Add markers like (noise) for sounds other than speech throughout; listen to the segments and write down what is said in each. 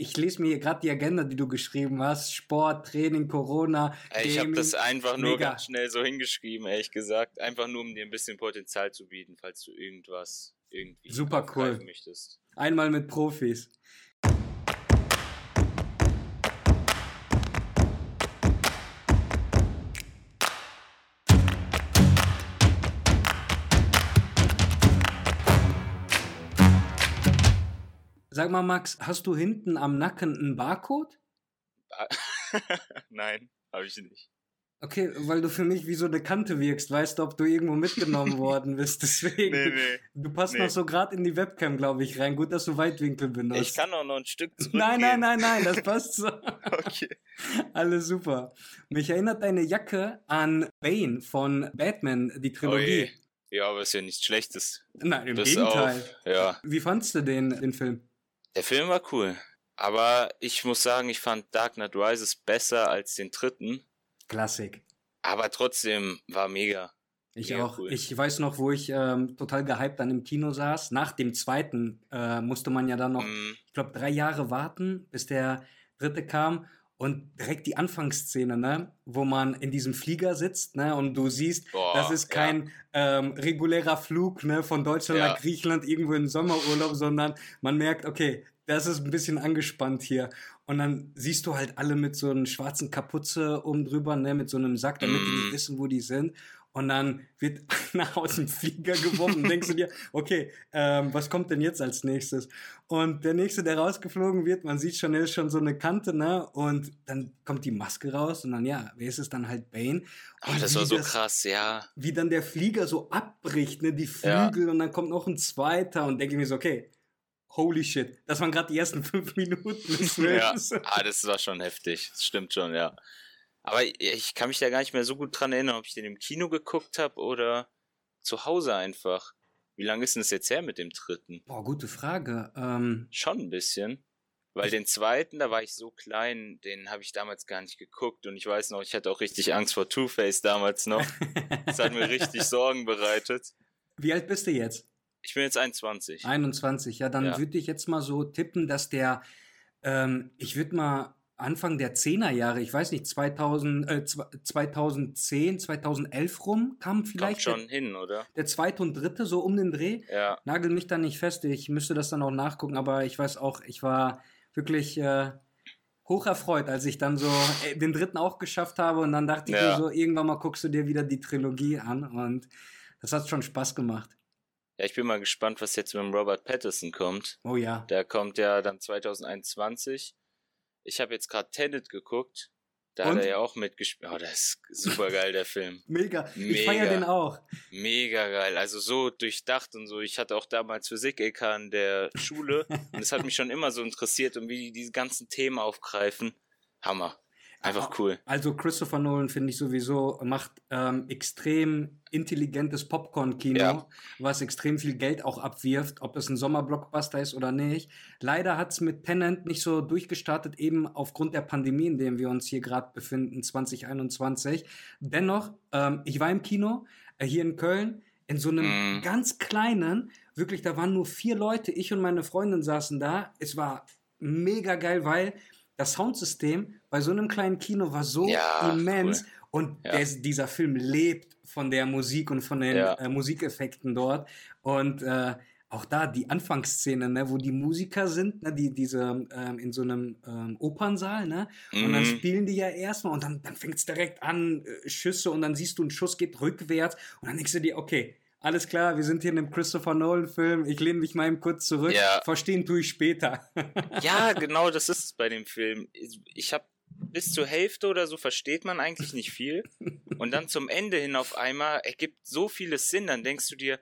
Ich lese mir hier gerade die Agenda, die du geschrieben hast. Sport, Training, Corona. Ich habe das einfach nur Mega. ganz schnell so hingeschrieben, ehrlich gesagt. Einfach nur, um dir ein bisschen Potenzial zu bieten, falls du irgendwas irgendwie Super cool. möchtest. Einmal mit Profis. Sag mal, Max, hast du hinten am Nacken einen Barcode? (laughs) Nein, habe ich nicht. Okay, weil du für mich wie so eine Kante wirkst, weißt du, ob du irgendwo mitgenommen (laughs) worden bist. Deswegen. Nee, nee. Du passt nee. noch so gerade in die Webcam, glaube ich, rein. Gut, dass du Weitwinkel benutzt. Ich kann auch noch ein Stück (laughs) zurück. Nein, nein, nein, nein, das passt so. okay. Alles super. Mich erinnert deine Jacke an Bane von Batman, die Trilogie. Oh ja, aber ist ja nichts Schlechtes. Nein, im Bis Gegenteil. Auf, ja. Wie fandst du den, den Film? Der Film war cool. Aber ich muss sagen, ich fand Dark Knight Rises besser als den dritten. Klassik. Aber trotzdem war mega. Ich mega auch. Cool. Ich weiß noch, wo ich ähm, total gehypt dann im Kino saß. Nach dem zweiten äh, musste man ja dann noch, mm. ich glaube, drei Jahre warten, bis der dritte kam. Und direkt die Anfangsszene, ne, wo man in diesem Flieger sitzt, ne, und du siehst, Boah, das ist kein ja. ähm, regulärer Flug, ne, von Deutschland ja. nach Griechenland irgendwo in Sommerurlaub, sondern man merkt, okay, das ist ein bisschen angespannt hier. Und dann siehst du halt alle mit so einer schwarzen Kapuze oben drüber, ne, mit so einem Sack, damit mm. die nicht mhm. wissen, wo die sind. Und dann wird (laughs) nach aus dem Flieger geworfen denkst du dir, okay, ähm, was kommt denn jetzt als nächstes? Und der nächste, der rausgeflogen wird, man sieht schon, er ist schon so eine Kante, ne? Und dann kommt die Maske raus und dann, ja, wer ist es dann halt Bane? Oh, das war so das, krass, ja. Wie dann der Flieger so abbricht, ne? Die Flügel ja. und dann kommt noch ein zweiter und denke ich mir so, okay, holy shit, das waren gerade die ersten (laughs) fünf Minuten des Films. ja, ah, das war schon heftig, das stimmt schon, ja. Aber ich kann mich da gar nicht mehr so gut dran erinnern, ob ich den im Kino geguckt habe oder zu Hause einfach. Wie lange ist denn das jetzt her mit dem dritten? Boah, gute Frage. Ähm, Schon ein bisschen. Weil den zweiten, da war ich so klein, den habe ich damals gar nicht geguckt. Und ich weiß noch, ich hatte auch richtig Angst vor Two-Face damals noch. das hat mir richtig (laughs) Sorgen bereitet. Wie alt bist du jetzt? Ich bin jetzt 21. 21, ja, dann ja. würde ich jetzt mal so tippen, dass der, ähm, ich würde mal Anfang der 10er Jahre, ich weiß nicht, 2000, äh, 2010, 2011 rum kam vielleicht. Kommt schon der, hin, oder? Der zweite und dritte, so um den Dreh. Ja. Nagel mich da nicht fest, ich müsste das dann auch nachgucken, aber ich weiß auch, ich war wirklich äh, hoch erfreut, als ich dann so äh, den dritten auch geschafft habe und dann dachte ja. ich mir so, irgendwann mal guckst du dir wieder die Trilogie an und das hat schon Spaß gemacht. Ja, ich bin mal gespannt, was jetzt mit dem Robert Pattinson kommt. Oh ja. Der kommt ja dann 2021 ich habe jetzt gerade Tenet geguckt. Da Und? hat er ja auch mitgespielt. Oh, das ist super geil, der Film. Mega. (laughs) Mega. Ich feiere den auch. Mega geil. Also so durchdacht und so. Ich hatte auch damals Physik-EK an der Schule. (laughs) und es hat mich schon immer so interessiert und wie die diese ganzen Themen aufgreifen. Hammer. Einfach cool. Also Christopher Nolan finde ich sowieso macht ähm, extrem intelligentes Popcorn-Kino, ja. was extrem viel Geld auch abwirft, ob es ein Sommerblockbuster ist oder nicht. Leider hat es mit Tenant nicht so durchgestartet, eben aufgrund der Pandemie, in der wir uns hier gerade befinden, 2021. Dennoch, ähm, ich war im Kino äh, hier in Köln in so einem mm. ganz kleinen, wirklich, da waren nur vier Leute, ich und meine Freundin saßen da. Es war mega geil, weil das Soundsystem bei so einem kleinen Kino war so ja, immens cool. und ja. der, dieser Film lebt von der Musik und von den ja. äh, Musikeffekten dort und äh, auch da die Anfangsszene, ne, wo die Musiker sind, ne, die diese ähm, in so einem ähm, Opernsaal, ne, mhm. und dann mhm. spielen die ja erstmal und dann dann fängt's direkt an äh, Schüsse und dann siehst du ein Schuss geht rückwärts und dann denkst du dir, okay, alles klar, wir sind hier in einem Christopher Nolan-Film, ich lehne mich mal eben kurz zurück, ja. verstehen tue ich später. (laughs) ja, genau, das ist es bei dem Film. Ich habe bis zur Hälfte oder so versteht man eigentlich nicht viel. Und dann zum Ende hin auf einmal ergibt so vieles Sinn, dann denkst du dir,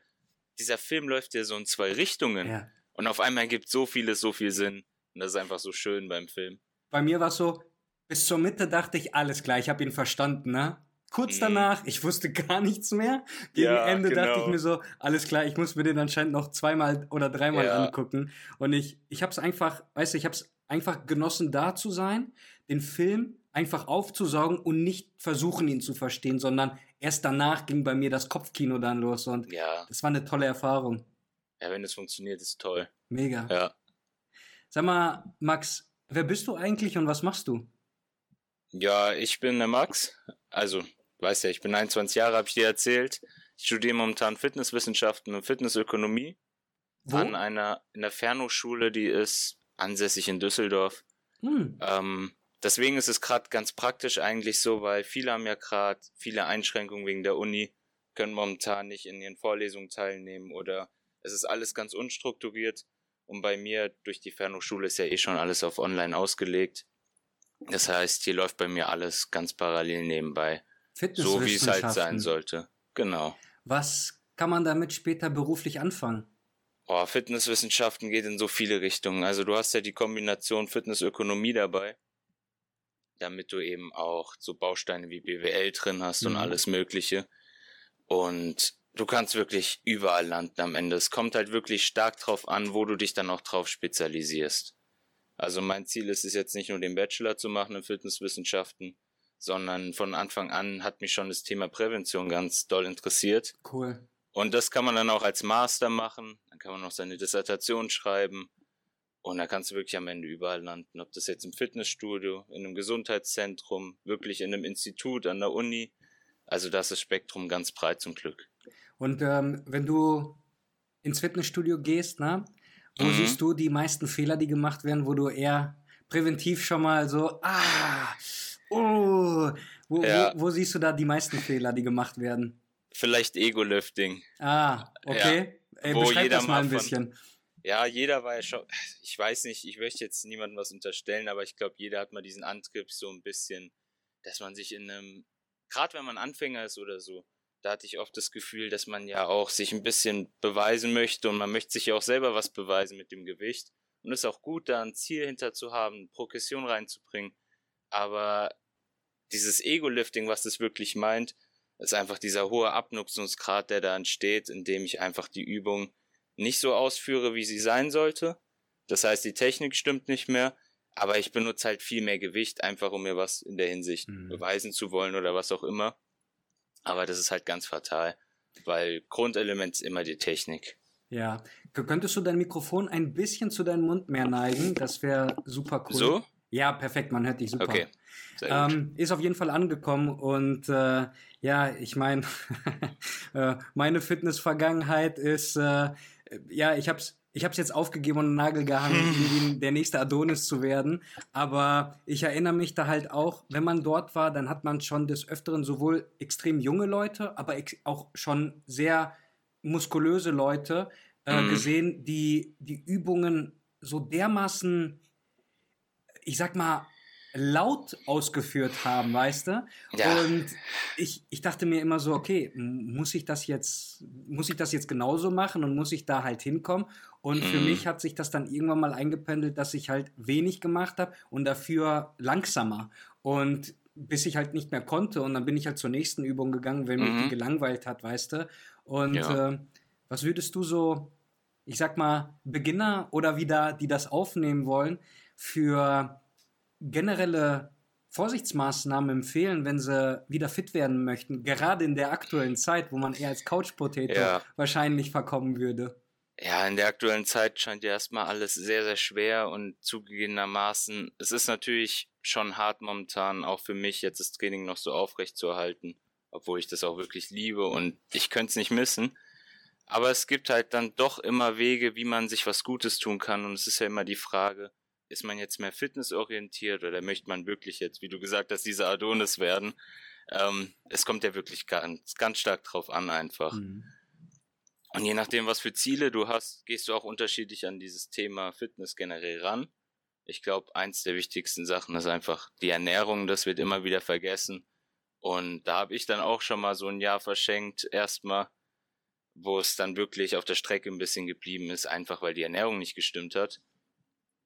dieser Film läuft ja so in zwei Richtungen. Ja. Und auf einmal ergibt so vieles so viel Sinn. Und das ist einfach so schön beim Film. Bei mir war es so, bis zur Mitte dachte ich, alles klar, ich habe ihn verstanden, ne? Kurz mhm. danach, ich wusste gar nichts mehr. Gegen ja, Ende genau. dachte ich mir so, alles klar, ich muss mir den anscheinend noch zweimal oder dreimal ja. angucken. Und ich, ich habe es einfach, weißt du, ich habe es einfach genossen, da zu sein, den Film einfach aufzusaugen und nicht versuchen, ihn zu verstehen, sondern erst danach ging bei mir das Kopfkino dann los und ja. das war eine tolle Erfahrung. Ja, wenn es funktioniert, ist toll. Mega. Ja. Sag mal, Max, Wer bist du eigentlich und was machst du? Ja, ich bin der Max. Also, weißt ja, ich bin 21 Jahre, habe ich dir erzählt. Ich studiere momentan Fitnesswissenschaften und Fitnessökonomie. Wo? An einer, in der Fernhochschule, die ist ansässig in Düsseldorf. Hm. Ähm, deswegen ist es gerade ganz praktisch eigentlich so, weil viele haben ja gerade viele Einschränkungen wegen der Uni, können momentan nicht in ihren Vorlesungen teilnehmen oder es ist alles ganz unstrukturiert. Und bei mir durch die Fernhochschule ist ja eh schon alles auf online ausgelegt. Das heißt, hier läuft bei mir alles ganz parallel nebenbei. So wie es halt sein sollte. Genau. Was kann man damit später beruflich anfangen? Oh, Fitnesswissenschaften geht in so viele Richtungen. Also du hast ja die Kombination Fitnessökonomie dabei, damit du eben auch so Bausteine wie BWL drin hast mhm. und alles Mögliche. Und du kannst wirklich überall landen am Ende. Es kommt halt wirklich stark drauf an, wo du dich dann auch drauf spezialisierst. Also mein Ziel ist es jetzt nicht nur den Bachelor zu machen in Fitnesswissenschaften, sondern von Anfang an hat mich schon das Thema Prävention ganz doll interessiert. Cool. Und das kann man dann auch als Master machen. Dann kann man noch seine Dissertation schreiben. Und da kannst du wirklich am Ende überall landen. Ob das jetzt im Fitnessstudio, in einem Gesundheitszentrum, wirklich in einem Institut, an der Uni. Also das ist das Spektrum ganz breit zum Glück. Und ähm, wenn du ins Fitnessstudio gehst, ne, wo mhm. siehst du die meisten Fehler, die gemacht werden, wo du eher präventiv schon mal so, ah, oh, wo, ja. wo, wo siehst du da die meisten Fehler, die gemacht werden? Vielleicht Ego-Lifting. Ah, okay. Ja, Ey, wo jeder das mal ein bisschen. Von, ja, jeder war ja schon, ich weiß nicht, ich möchte jetzt niemandem was unterstellen, aber ich glaube, jeder hat mal diesen Antrieb so ein bisschen, dass man sich in einem, gerade wenn man Anfänger ist oder so, da hatte ich oft das Gefühl, dass man ja auch sich ein bisschen beweisen möchte und man möchte sich ja auch selber was beweisen mit dem Gewicht. Und es ist auch gut, da ein Ziel hinter zu haben, Progression reinzubringen. Aber dieses Ego-Lifting, was das wirklich meint, ist einfach dieser hohe Abnutzungsgrad, der da entsteht, indem ich einfach die Übung nicht so ausführe, wie sie sein sollte. Das heißt, die Technik stimmt nicht mehr, aber ich benutze halt viel mehr Gewicht, einfach um mir was in der Hinsicht mhm. beweisen zu wollen oder was auch immer. Aber das ist halt ganz fatal, weil Grundelement ist immer die Technik. Ja, könntest du dein Mikrofon ein bisschen zu deinem Mund mehr neigen? Das wäre super cool. So? Ja, perfekt, man hört dich super. Okay. Ähm, ist auf jeden Fall angekommen und äh, ja, ich meine, (laughs) äh, meine Fitness-Vergangenheit ist, äh, ja, ich habe es ich habe es jetzt aufgegeben und einen Nagel gehangen, (laughs) der nächste Adonis zu werden. Aber ich erinnere mich da halt auch, wenn man dort war, dann hat man schon des Öfteren sowohl extrem junge Leute, aber auch schon sehr muskulöse Leute äh, mhm. gesehen, die die Übungen so dermaßen, ich sag mal, laut ausgeführt haben, weißt du? Ja. Und ich, ich dachte mir immer so, okay, muss ich das jetzt, muss ich das jetzt genauso machen und muss ich da halt hinkommen? Und für mhm. mich hat sich das dann irgendwann mal eingependelt, dass ich halt wenig gemacht habe und dafür langsamer. Und bis ich halt nicht mehr konnte und dann bin ich halt zur nächsten Übung gegangen, wenn mich die mhm. gelangweilt hat, weißt du? Und ja. äh, was würdest du so, ich sag mal, Beginner oder wieder, die das aufnehmen wollen, für generelle Vorsichtsmaßnahmen empfehlen, wenn sie wieder fit werden möchten, gerade in der aktuellen Zeit, wo man eher als Couch-Potato ja. wahrscheinlich verkommen würde? Ja, in der aktuellen Zeit scheint ja erstmal alles sehr, sehr schwer und zugegebenermaßen, es ist natürlich schon hart momentan, auch für mich, jetzt das Training noch so aufrecht zu erhalten, obwohl ich das auch wirklich liebe und ich könnte es nicht missen. Aber es gibt halt dann doch immer Wege, wie man sich was Gutes tun kann und es ist ja immer die Frage, ist man jetzt mehr fitnessorientiert oder möchte man wirklich jetzt, wie du gesagt hast, dieser Adonis werden? Ähm, es kommt ja wirklich ganz, ganz stark drauf an einfach. Mhm. Und je nachdem, was für Ziele du hast, gehst du auch unterschiedlich an dieses Thema Fitness generell ran. Ich glaube, eins der wichtigsten Sachen ist einfach die Ernährung, das wird immer wieder vergessen. Und da habe ich dann auch schon mal so ein Jahr verschenkt, erstmal, wo es dann wirklich auf der Strecke ein bisschen geblieben ist, einfach weil die Ernährung nicht gestimmt hat.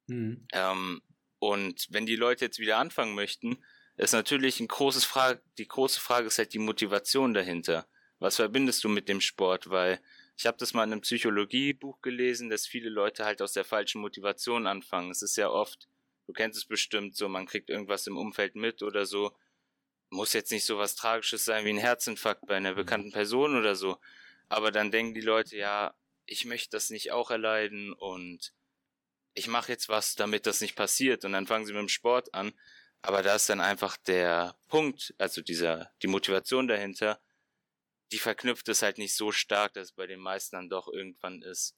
Mhm. Ähm, und wenn die Leute jetzt wieder anfangen möchten, ist natürlich ein großes Frage, die große Frage ist halt die Motivation dahinter. Was verbindest du mit dem Sport? Weil ich habe das mal in einem Psychologiebuch gelesen, dass viele Leute halt aus der falschen Motivation anfangen. Es ist ja oft, du kennst es bestimmt so, man kriegt irgendwas im Umfeld mit oder so. Muss jetzt nicht so was Tragisches sein wie ein Herzinfarkt bei einer bekannten Person oder so. Aber dann denken die Leute, ja, ich möchte das nicht auch erleiden und ich mache jetzt was, damit das nicht passiert und dann fangen sie mit dem Sport an. Aber da ist dann einfach der Punkt, also dieser, die Motivation dahinter, die verknüpft es halt nicht so stark, dass es bei den meisten dann doch irgendwann ist,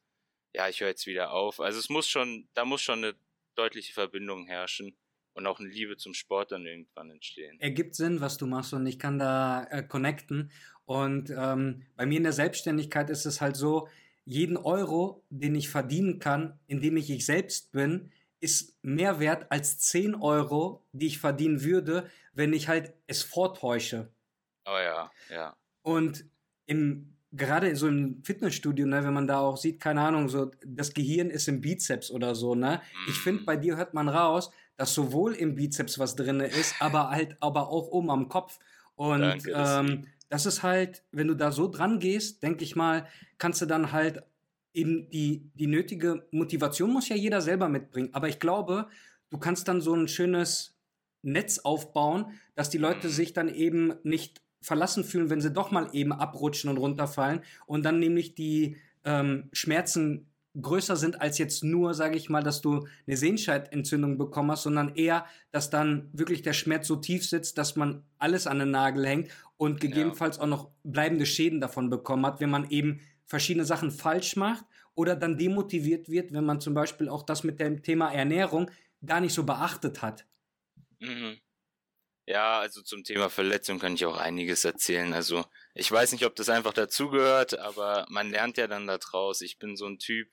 ja, ich höre jetzt wieder auf. Also es muss schon, da muss schon eine deutliche Verbindung herrschen und auch eine Liebe zum Sport dann irgendwann entstehen. Ergibt Sinn, was du machst und ich kann da äh, connecten. Und ähm, bei mir in der Selbstständigkeit ist es halt so, jeden Euro, den ich verdienen kann, indem ich ich selbst bin, ist mehr wert als 10 Euro, die ich verdienen würde, wenn ich halt es vortäusche. Oh ja, ja. Und im, gerade in so einem Fitnessstudio, ne, wenn man da auch sieht, keine Ahnung, so das Gehirn ist im Bizeps oder so, ne? Ich finde, mhm. bei dir hört man raus, dass sowohl im Bizeps was drin ist, (laughs) aber halt aber auch oben am Kopf. Und Danke, ähm, das ist halt, wenn du da so dran gehst, denke ich mal, kannst du dann halt eben die, die nötige Motivation muss ja jeder selber mitbringen. Aber ich glaube, du kannst dann so ein schönes Netz aufbauen, dass die Leute sich dann eben nicht verlassen fühlen, wenn sie doch mal eben abrutschen und runterfallen und dann nämlich die ähm, Schmerzen größer sind als jetzt nur, sage ich mal, dass du eine Sehenscheidentzündung bekommen hast, sondern eher, dass dann wirklich der Schmerz so tief sitzt, dass man alles an den Nagel hängt und gegebenenfalls ja. auch noch bleibende Schäden davon bekommen hat, wenn man eben verschiedene Sachen falsch macht oder dann demotiviert wird, wenn man zum Beispiel auch das mit dem Thema Ernährung gar nicht so beachtet hat. Mhm. Ja, also zum Thema Verletzung kann ich auch einiges erzählen. Also ich weiß nicht, ob das einfach dazugehört, aber man lernt ja dann da draus. Ich bin so ein Typ,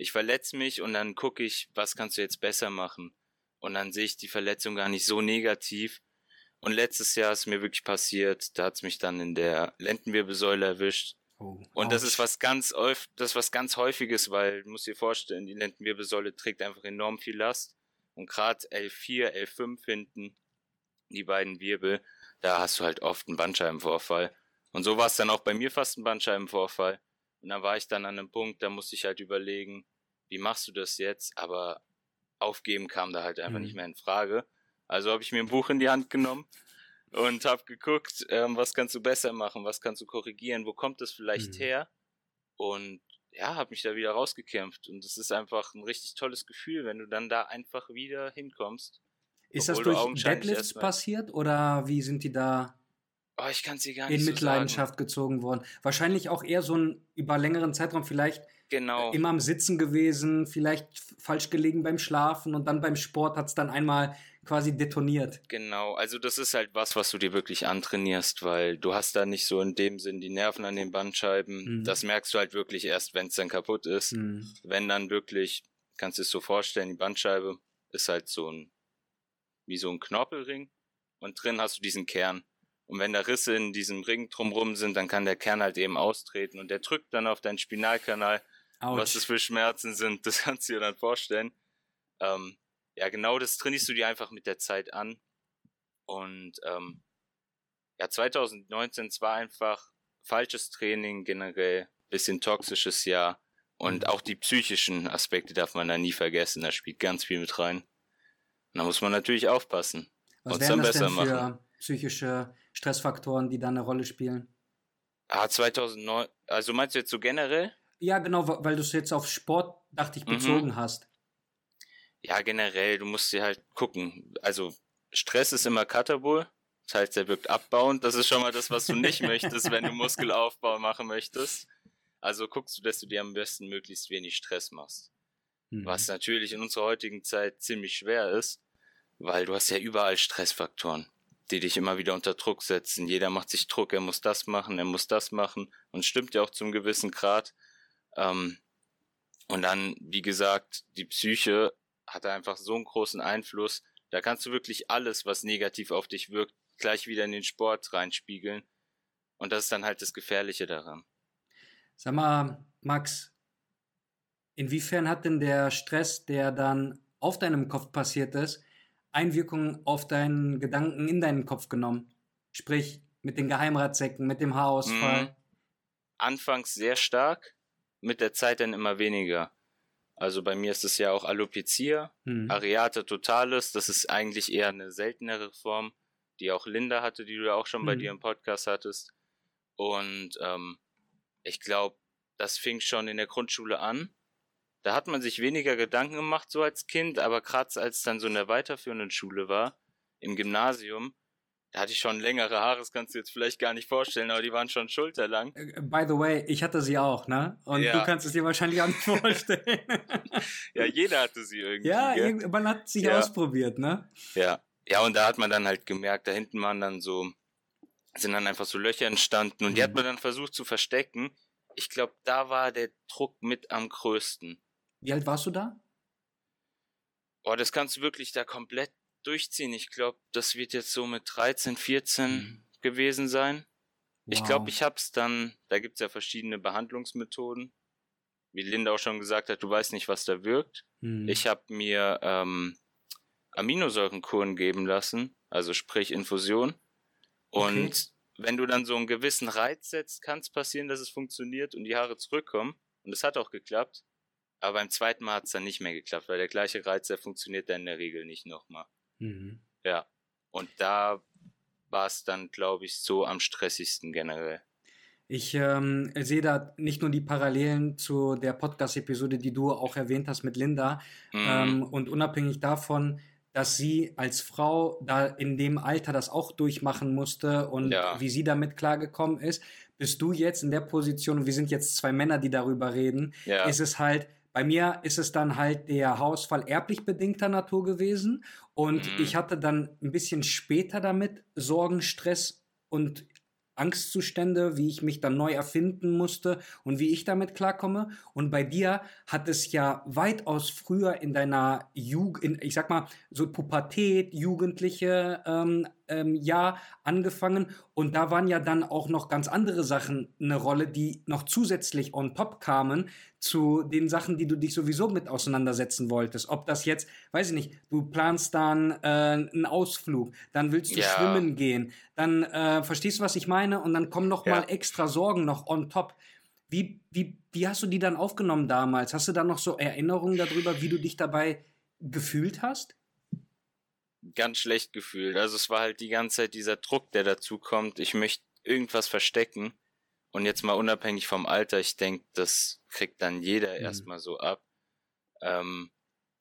ich verletze mich und dann gucke ich, was kannst du jetzt besser machen. Und dann sehe ich die Verletzung gar nicht so negativ. Und letztes Jahr ist mir wirklich passiert, da hat es mich dann in der Lendenwirbelsäule erwischt. Oh, und das ist was ganz das ist was ganz häufiges, weil du musst dir vorstellen, die Lendenwirbelsäule trägt einfach enorm viel Last. Und gerade L4, L5 hinten, die beiden Wirbel, da hast du halt oft einen Bandscheibenvorfall. Und so war es dann auch bei mir fast ein Bandscheibenvorfall. Und da war ich dann an einem Punkt, da musste ich halt überlegen, wie machst du das jetzt? Aber aufgeben kam da halt einfach mhm. nicht mehr in Frage. Also habe ich mir ein Buch in die Hand genommen und habe geguckt, ähm, was kannst du besser machen, was kannst du korrigieren, wo kommt das vielleicht mhm. her? Und ja, habe mich da wieder rausgekämpft. Und es ist einfach ein richtig tolles Gefühl, wenn du dann da einfach wieder hinkommst. Ist das durch Deadlifts passiert oder wie sind die da Oh, ich kann sie gar nicht in so Mitleidenschaft sagen. gezogen worden. Wahrscheinlich auch eher so ein über längeren Zeitraum vielleicht genau. immer am Sitzen gewesen, vielleicht falsch gelegen beim Schlafen und dann beim Sport hat es dann einmal quasi detoniert. Genau, also das ist halt was, was du dir wirklich antrainierst, weil du hast da nicht so in dem Sinn die Nerven an den Bandscheiben. Mhm. Das merkst du halt wirklich erst, wenn es dann kaputt ist. Mhm. Wenn dann wirklich, kannst du es so vorstellen, die Bandscheibe ist halt so ein, wie so ein Knorpelring und drin hast du diesen Kern. Und wenn da Risse in diesem Ring drumrum sind, dann kann der Kern halt eben austreten und der drückt dann auf deinen Spinalkanal. Ouch. Was das für Schmerzen sind, (laughs) das kannst du dir dann vorstellen. Ähm, ja, genau das trainierst du dir einfach mit der Zeit an. Und ähm, ja, 2019 war einfach falsches Training generell, bisschen toxisches Jahr. Und auch die psychischen Aspekte darf man da nie vergessen. Da spielt ganz viel mit rein. Und da muss man natürlich aufpassen. Was und dann besser machen. Psychische Stressfaktoren, die da eine Rolle spielen? Ah, 2009, also meinst du jetzt so generell? Ja, genau, weil du es jetzt auf Sport, dachte ich, mhm. bezogen mhm. hast. Ja, generell, du musst dir halt gucken. Also, Stress ist immer Katabol. Das heißt, er wirkt abbauend. Das ist schon mal das, was du nicht möchtest, wenn du (laughs) Muskelaufbau machen möchtest. Also guckst du, dass du dir am besten möglichst wenig Stress machst. Mhm. Was natürlich in unserer heutigen Zeit ziemlich schwer ist, weil du hast ja überall Stressfaktoren die dich immer wieder unter Druck setzen. Jeder macht sich Druck, er muss das machen, er muss das machen und stimmt ja auch zum gewissen Grad. Ähm, und dann, wie gesagt, die Psyche hat einfach so einen großen Einfluss. Da kannst du wirklich alles, was negativ auf dich wirkt, gleich wieder in den Sport reinspiegeln. Und das ist dann halt das Gefährliche daran. Sag mal, Max, inwiefern hat denn der Stress, der dann auf deinem Kopf passiert ist, Einwirkungen auf deinen Gedanken in deinen Kopf genommen? Sprich, mit den Geheimratsecken, mit dem Haarausfall? Mhm. Anfangs sehr stark, mit der Zeit dann immer weniger. Also bei mir ist es ja auch Alopecia, mhm. Areata totalis, das ist eigentlich eher eine seltenere Form, die auch Linda hatte, die du ja auch schon mhm. bei dir im Podcast hattest. Und ähm, ich glaube, das fing schon in der Grundschule an da hat man sich weniger Gedanken gemacht so als Kind, aber gerade als es dann so in der weiterführenden Schule war, im Gymnasium, da hatte ich schon längere Haare, das kannst du jetzt vielleicht gar nicht vorstellen, aber die waren schon schulterlang. Äh, by the way, ich hatte sie auch, ne? Und ja. du kannst es dir wahrscheinlich auch nicht (laughs) vorstellen. ja, jeder hatte sie irgendwie. Ja, gell? man hat sich ja. ausprobiert, ne? Ja. Ja, und da hat man dann halt gemerkt, da hinten waren dann so, sind dann einfach so Löcher entstanden und die hat mhm. man dann versucht zu verstecken. Ich glaube, da war der Druck mit am größten. Wie alt warst du da? Boah, das kannst du wirklich da komplett durchziehen. Ich glaube, das wird jetzt so mit 13, 14 mhm. gewesen sein. Wow. Ich glaube, ich hab's dann, da gibt's ja verschiedene Behandlungsmethoden. Wie Linda auch schon gesagt hat, du weißt nicht, was da wirkt. Mhm. Ich habe mir ähm, Aminosäurenkuren geben lassen, also sprich Infusion. Und okay. wenn du dann so einen gewissen Reiz setzt, kann es passieren, dass es funktioniert und die Haare zurückkommen. Und es hat auch geklappt. Aber beim zweiten Mal hat es dann nicht mehr geklappt, weil der gleiche Reiz, der funktioniert dann in der Regel nicht nochmal. Mhm. Ja. Und da war es dann, glaube ich, so am stressigsten generell. Ich ähm, sehe da nicht nur die Parallelen zu der Podcast-Episode, die du auch erwähnt hast mit Linda. Mhm. Ähm, und unabhängig davon, dass sie als Frau da in dem Alter das auch durchmachen musste und ja. wie sie damit klargekommen ist, bist du jetzt in der Position, und wir sind jetzt zwei Männer, die darüber reden, ja. ist es halt, bei mir ist es dann halt der Haarausfall erblich bedingter Natur gewesen und mhm. ich hatte dann ein bisschen später damit Sorgen, Stress und Angstzustände, wie ich mich dann neu erfinden musste und wie ich damit klarkomme. Und bei dir hat es ja weitaus früher in deiner Jugend, ich sag mal, so Pubertät, Jugendliche ähm, ähm, Jahr angefangen. Und da waren ja dann auch noch ganz andere Sachen eine Rolle, die noch zusätzlich on top kamen, zu den Sachen, die du dich sowieso mit auseinandersetzen wolltest. Ob das jetzt, weiß ich nicht, du planst dann äh, einen Ausflug, dann willst du ja. schwimmen gehen, dann äh, verstehst du, was ich meine? Und dann kommen noch ja. mal extra Sorgen noch on top. Wie, wie, wie hast du die dann aufgenommen damals? Hast du da noch so Erinnerungen darüber, wie du dich dabei gefühlt hast? Ganz schlecht gefühlt. Also es war halt die ganze Zeit dieser Druck, der dazu kommt. Ich möchte irgendwas verstecken. Und jetzt mal unabhängig vom Alter, ich denke, das kriegt dann jeder mhm. erstmal so ab. Ähm,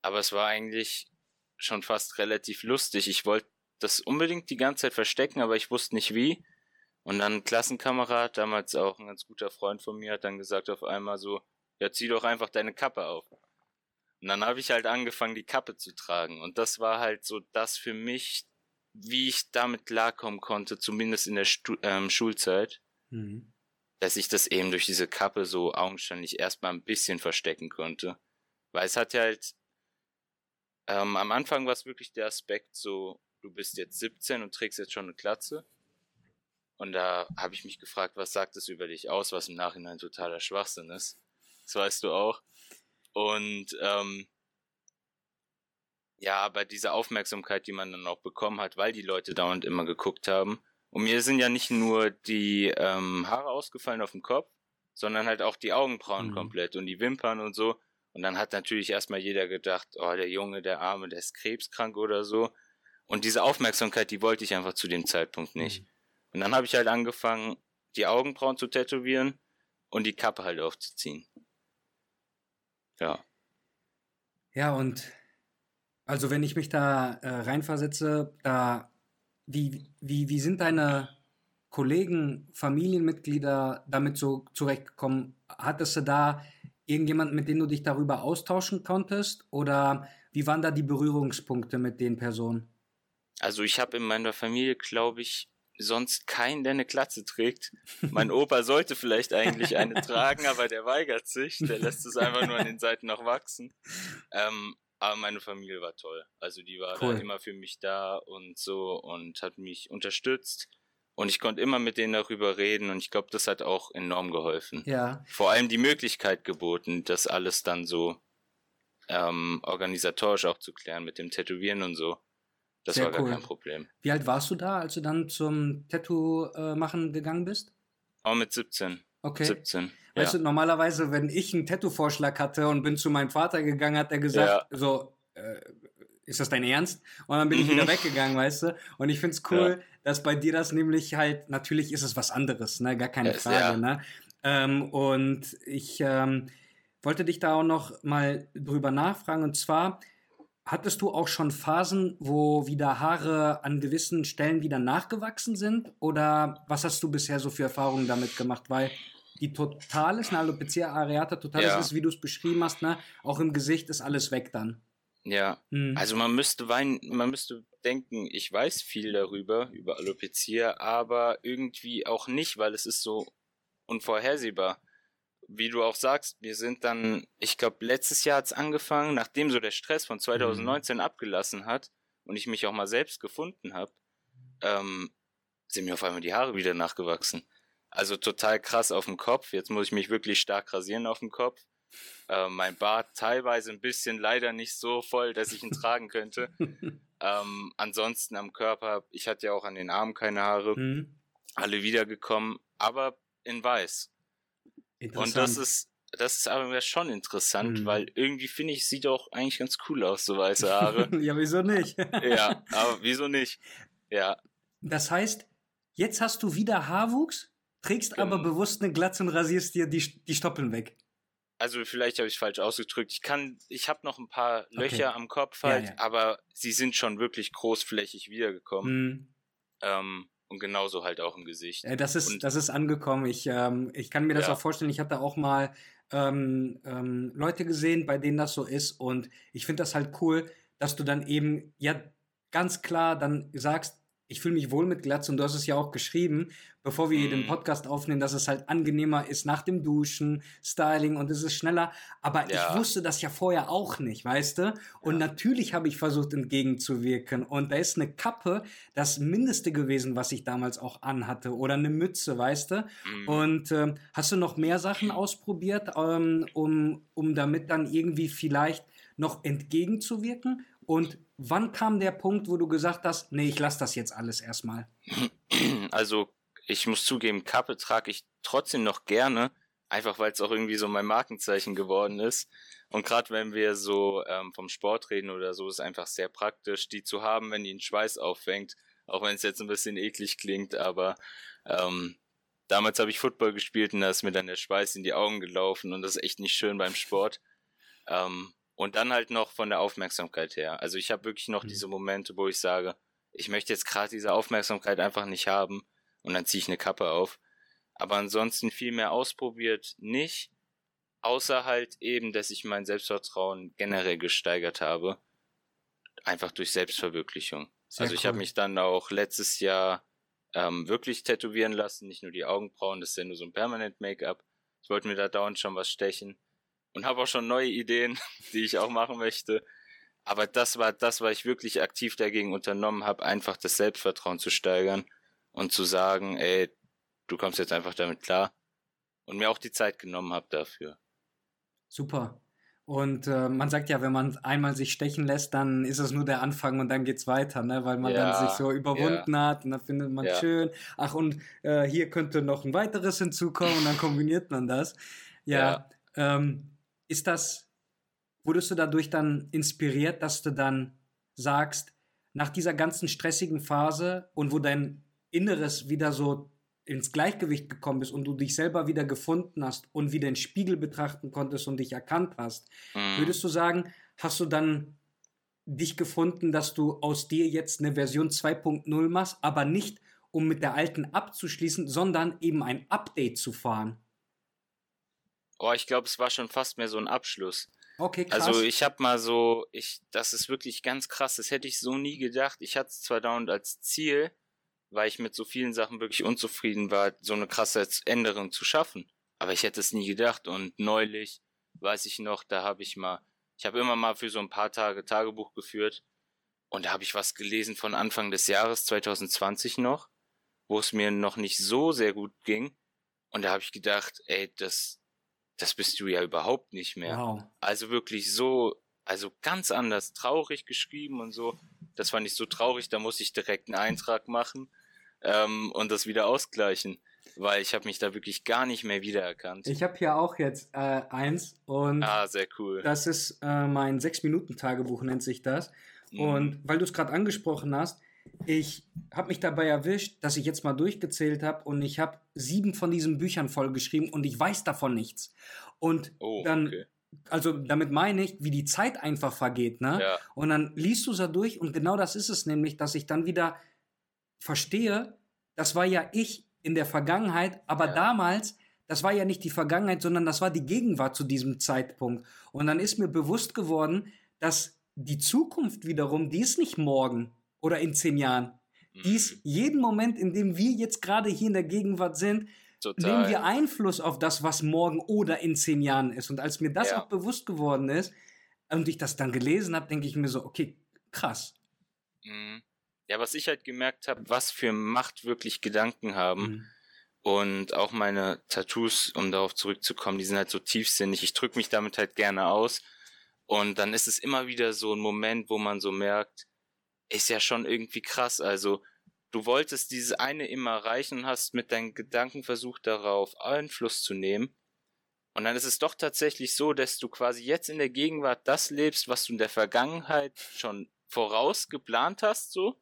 aber es war eigentlich schon fast relativ lustig. Ich wollte das unbedingt die ganze Zeit verstecken, aber ich wusste nicht wie. Und dann ein Klassenkamerad, damals auch ein ganz guter Freund von mir, hat dann gesagt auf einmal so, ja, zieh doch einfach deine Kappe auf. Und dann habe ich halt angefangen, die Kappe zu tragen. Und das war halt so das für mich, wie ich damit klarkommen konnte, zumindest in der Stu ähm, Schulzeit. Mhm dass ich das eben durch diese Kappe so augenscheinlich erstmal ein bisschen verstecken konnte. Weil es hat ja halt, ähm, am Anfang war es wirklich der Aspekt so, du bist jetzt 17 und trägst jetzt schon eine Glatze. Und da habe ich mich gefragt, was sagt es über dich aus, was im Nachhinein totaler Schwachsinn ist. Das weißt du auch. Und ähm, ja, aber diese Aufmerksamkeit, die man dann auch bekommen hat, weil die Leute dauernd immer geguckt haben, und mir sind ja nicht nur die ähm, Haare ausgefallen auf dem Kopf, sondern halt auch die Augenbrauen mhm. komplett und die Wimpern und so. Und dann hat natürlich erstmal jeder gedacht, oh, der Junge, der Arme, der ist krebskrank oder so. Und diese Aufmerksamkeit, die wollte ich einfach zu dem Zeitpunkt nicht. Mhm. Und dann habe ich halt angefangen, die Augenbrauen zu tätowieren und die Kappe halt aufzuziehen. Ja. Ja, und also wenn ich mich da äh, reinversetze, da wie, wie, wie sind deine Kollegen, Familienmitglieder damit so zurechtgekommen? Hattest du da irgendjemand, mit dem du dich darüber austauschen konntest? Oder wie waren da die Berührungspunkte mit den Personen? Also ich habe in meiner Familie, glaube ich, sonst keinen, der eine Klatze trägt. Mein Opa sollte vielleicht eigentlich eine (laughs) tragen, aber der weigert sich. Der lässt es einfach nur an den Seiten noch wachsen. Ähm, aber meine Familie war toll. Also die war cool. immer für mich da und so und hat mich unterstützt. Und ich konnte immer mit denen darüber reden und ich glaube, das hat auch enorm geholfen. Ja. Vor allem die Möglichkeit geboten, das alles dann so ähm, organisatorisch auch zu klären mit dem Tätowieren und so. Das Sehr war gar kein Problem. Wie alt warst du da, als du dann zum Tattoo äh, machen gegangen bist? Auch mit 17. Okay. 17. Weißt ja. du, normalerweise, wenn ich einen Tattoo-Vorschlag hatte und bin zu meinem Vater gegangen, hat er gesagt, ja. so, äh, ist das dein Ernst? Und dann bin ich wieder mhm. weggegangen, weißt du? Und ich finde es cool, ja. dass bei dir das nämlich halt, natürlich ist es was anderes, ne? Gar keine yes, Frage, ne? Ähm, und ich, ähm, wollte dich da auch noch mal drüber nachfragen. Und zwar, hattest du auch schon Phasen, wo wieder Haare an gewissen Stellen wieder nachgewachsen sind? Oder was hast du bisher so für Erfahrungen damit gemacht? Weil die Totalis, eine Alopecia areata Totalis ja. ist, wie du es beschrieben hast, ne? auch im Gesicht ist alles weg dann. Ja, hm. also man müsste weinen, man müsste denken, ich weiß viel darüber, über Alopecia, aber irgendwie auch nicht, weil es ist so unvorhersehbar. Wie du auch sagst, wir sind dann, ich glaube, letztes Jahr hat es angefangen, nachdem so der Stress von 2019 mhm. abgelassen hat und ich mich auch mal selbst gefunden habe, ähm, sind mir auf einmal die Haare wieder nachgewachsen. Also total krass auf dem Kopf. Jetzt muss ich mich wirklich stark rasieren auf dem Kopf. Äh, mein Bart teilweise ein bisschen leider nicht so voll, dass ich ihn tragen könnte. (laughs) ähm, ansonsten am Körper, ich hatte ja auch an den Armen keine Haare. Mhm. Alle wiedergekommen, aber in weiß. Und das ist, das ist aber schon interessant, mhm. weil irgendwie finde ich, sieht auch eigentlich ganz cool aus, so weiße Haare. (laughs) ja, wieso nicht? (laughs) ja, aber wieso nicht? Ja. Das heißt, jetzt hast du wieder Haarwuchs? Trägst genau. aber bewusst eine Glatze und rasierst dir die, die Stoppeln weg. Also vielleicht habe ich falsch ausgedrückt. Ich kann, ich habe noch ein paar Löcher okay. am Kopf halt, ja, ja. aber sie sind schon wirklich großflächig wiedergekommen. Mhm. Ähm, und genauso halt auch im Gesicht. Das ist, und, das ist angekommen. Ich, ähm, ich kann mir das ja. auch vorstellen. Ich hatte auch mal ähm, ähm, Leute gesehen, bei denen das so ist. Und ich finde das halt cool, dass du dann eben ja ganz klar dann sagst, ich fühle mich wohl mit Glatze und du hast es ja auch geschrieben, bevor wir mhm. den Podcast aufnehmen, dass es halt angenehmer ist nach dem Duschen, Styling und es ist schneller. Aber ja. ich wusste das ja vorher auch nicht, weißt du? Und ja. natürlich habe ich versucht entgegenzuwirken. Und da ist eine Kappe das Mindeste gewesen, was ich damals auch anhatte. Oder eine Mütze, weißt du? Mhm. Und ähm, hast du noch mehr Sachen ausprobiert, ähm, um, um damit dann irgendwie vielleicht noch entgegenzuwirken? Und wann kam der Punkt, wo du gesagt hast, nee, ich lasse das jetzt alles erstmal? (clears throat) Also, ich muss zugeben, Kappe trage ich trotzdem noch gerne, einfach weil es auch irgendwie so mein Markenzeichen geworden ist. Und gerade wenn wir so ähm, vom Sport reden oder so, ist einfach sehr praktisch, die zu haben, wenn die einen Schweiß auffängt. Auch wenn es jetzt ein bisschen eklig klingt, aber ähm, damals habe ich Football gespielt und da ist mir dann der Schweiß in die Augen gelaufen und das ist echt nicht schön beim Sport. Ähm, und dann halt noch von der Aufmerksamkeit her. Also ich habe wirklich noch mhm. diese Momente, wo ich sage, ich möchte jetzt gerade diese Aufmerksamkeit einfach nicht haben und dann ziehe ich eine Kappe auf. Aber ansonsten viel mehr ausprobiert nicht, außer halt eben, dass ich mein Selbstvertrauen generell gesteigert habe, einfach durch Selbstverwirklichung. Sehr also ich cool. habe mich dann auch letztes Jahr ähm, wirklich tätowieren lassen, nicht nur die Augenbrauen, das ist ja nur so ein Permanent Make-up. Ich wollte mir da dauernd schon was stechen und habe auch schon neue Ideen, (laughs) die ich auch machen möchte. Aber das war das, was ich wirklich aktiv dagegen unternommen habe, einfach das Selbstvertrauen zu steigern und zu sagen, ey, du kommst jetzt einfach damit klar. Und mir auch die Zeit genommen habe dafür. Super. Und äh, man sagt ja, wenn man einmal sich stechen lässt, dann ist es nur der Anfang und dann geht's weiter, ne? weil man ja, dann sich so überwunden ja. hat und dann findet man ja. schön. Ach, und äh, hier könnte noch ein weiteres hinzukommen und dann kombiniert man das. Ja. Ähm, ist das, wurdest du dadurch dann inspiriert, dass du dann sagst, nach dieser ganzen stressigen Phase und wo dein Inneres wieder so ins Gleichgewicht gekommen ist und du dich selber wieder gefunden hast und wieder den Spiegel betrachten konntest und dich erkannt hast, mhm. würdest du sagen, hast du dann dich gefunden, dass du aus dir jetzt eine Version 2.0 machst, aber nicht um mit der alten abzuschließen, sondern eben ein Update zu fahren? Oh, ich glaube, es war schon fast mehr so ein Abschluss. Okay, krass. Also ich habe mal so, ich, das ist wirklich ganz krass. Das hätte ich so nie gedacht. Ich hatte es zwar dauernd als Ziel, weil ich mit so vielen Sachen wirklich unzufrieden war, so eine krasse Änderung zu schaffen. Aber ich hätte es nie gedacht. Und neulich, weiß ich noch, da habe ich mal, ich habe immer mal für so ein paar Tage Tagebuch geführt. Und da habe ich was gelesen von Anfang des Jahres 2020 noch, wo es mir noch nicht so sehr gut ging. Und da habe ich gedacht, ey, das, das bist du ja überhaupt nicht mehr. Wow. Also wirklich so, also ganz anders, traurig geschrieben und so. Das fand ich so traurig, da muss ich direkt einen Eintrag machen ähm, und das wieder ausgleichen, weil ich habe mich da wirklich gar nicht mehr wiedererkannt. Ich habe hier auch jetzt äh, eins und ah, sehr cool. Das ist äh, mein sechs Minuten Tagebuch nennt sich das. Mhm. Und weil du es gerade angesprochen hast, ich habe mich dabei erwischt, dass ich jetzt mal durchgezählt habe und ich habe sieben von diesen Büchern vollgeschrieben und ich weiß davon nichts. Und oh, dann, okay. also damit meine ich, wie die Zeit einfach vergeht, ne? Ja. Und dann liest du es da durch und genau das ist es nämlich, dass ich dann wieder verstehe, das war ja ich in der Vergangenheit, aber ja. damals, das war ja nicht die Vergangenheit, sondern das war die Gegenwart zu diesem Zeitpunkt. Und dann ist mir bewusst geworden, dass die Zukunft wiederum, die ist nicht morgen oder in zehn Jahren. Mhm. jeden Moment, in dem wir jetzt gerade hier in der Gegenwart sind, Total. nehmen wir Einfluss auf das, was morgen oder in zehn Jahren ist. Und als mir das ja. auch bewusst geworden ist und ich das dann gelesen habe, denke ich mir so, okay, krass. Mhm. Ja, was ich halt gemerkt habe, was für Macht wirklich Gedanken haben. Mhm. Und auch meine Tattoos, um darauf zurückzukommen, die sind halt so tiefsinnig. Ich drücke mich damit halt gerne aus. Und dann ist es immer wieder so ein Moment, wo man so merkt, ist ja schon irgendwie krass. Also, du wolltest dieses eine immer erreichen und hast mit deinen Gedanken versucht, darauf Einfluss zu nehmen. Und dann ist es doch tatsächlich so, dass du quasi jetzt in der Gegenwart das lebst, was du in der Vergangenheit schon voraus geplant hast, so,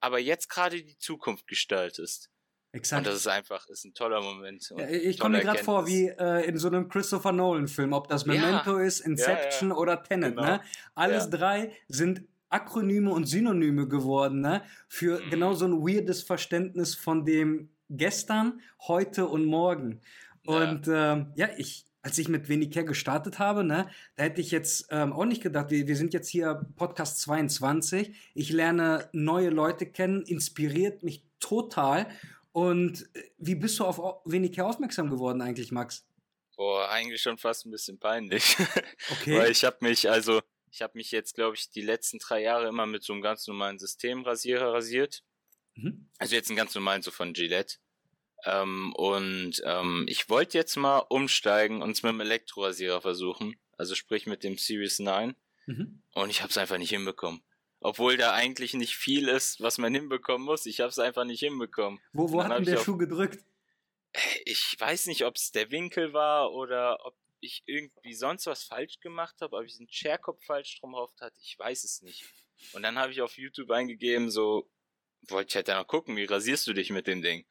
aber jetzt gerade die Zukunft gestaltest. Exakt. Und das ist einfach, ist ein toller Moment. Ja, ich komme mir gerade vor wie äh, in so einem Christopher Nolan-Film, ob das Memento ja. ist, Inception ja, oder Tenet. Genau. Ne? Alles drei sind Akronyme und Synonyme geworden, ne? Für mhm. genau so ein weirdes Verständnis von dem gestern, heute und morgen. Und ja, ähm, ja ich, als ich mit Wenicare gestartet habe, ne, da hätte ich jetzt ähm, auch nicht gedacht, wir, wir sind jetzt hier Podcast 22, ich lerne neue Leute kennen, inspiriert mich total. Und äh, wie bist du auf Wenicare aufmerksam geworden eigentlich, Max? Boah, eigentlich schon fast ein bisschen peinlich. (laughs) Okay. Weil ich habe mich, also ich habe mich jetzt, glaube ich, die letzten drei Jahre immer mit so einem ganz normalen Systemrasierer rasiert. Mhm. Also jetzt einen ganz normalen, so von Gillette. Ähm, und ähm, ich wollte jetzt mal umsteigen und es mit dem Elektrorasierer versuchen. Also sprich mit dem Series 9. Mhm. Und ich habe es einfach nicht hinbekommen. Obwohl da eigentlich nicht viel ist, was man hinbekommen muss. Ich habe es einfach nicht hinbekommen. Wo, wo hat denn der Schuh gedrückt? Ich weiß nicht, ob es der Winkel war oder ob ich irgendwie sonst was falsch gemacht habe, ob ich einen Chairkopf falsch drum drauf hatte, ich weiß es nicht. Und dann habe ich auf YouTube eingegeben, so, wollte ich halt mal gucken, wie rasierst du dich mit dem Ding?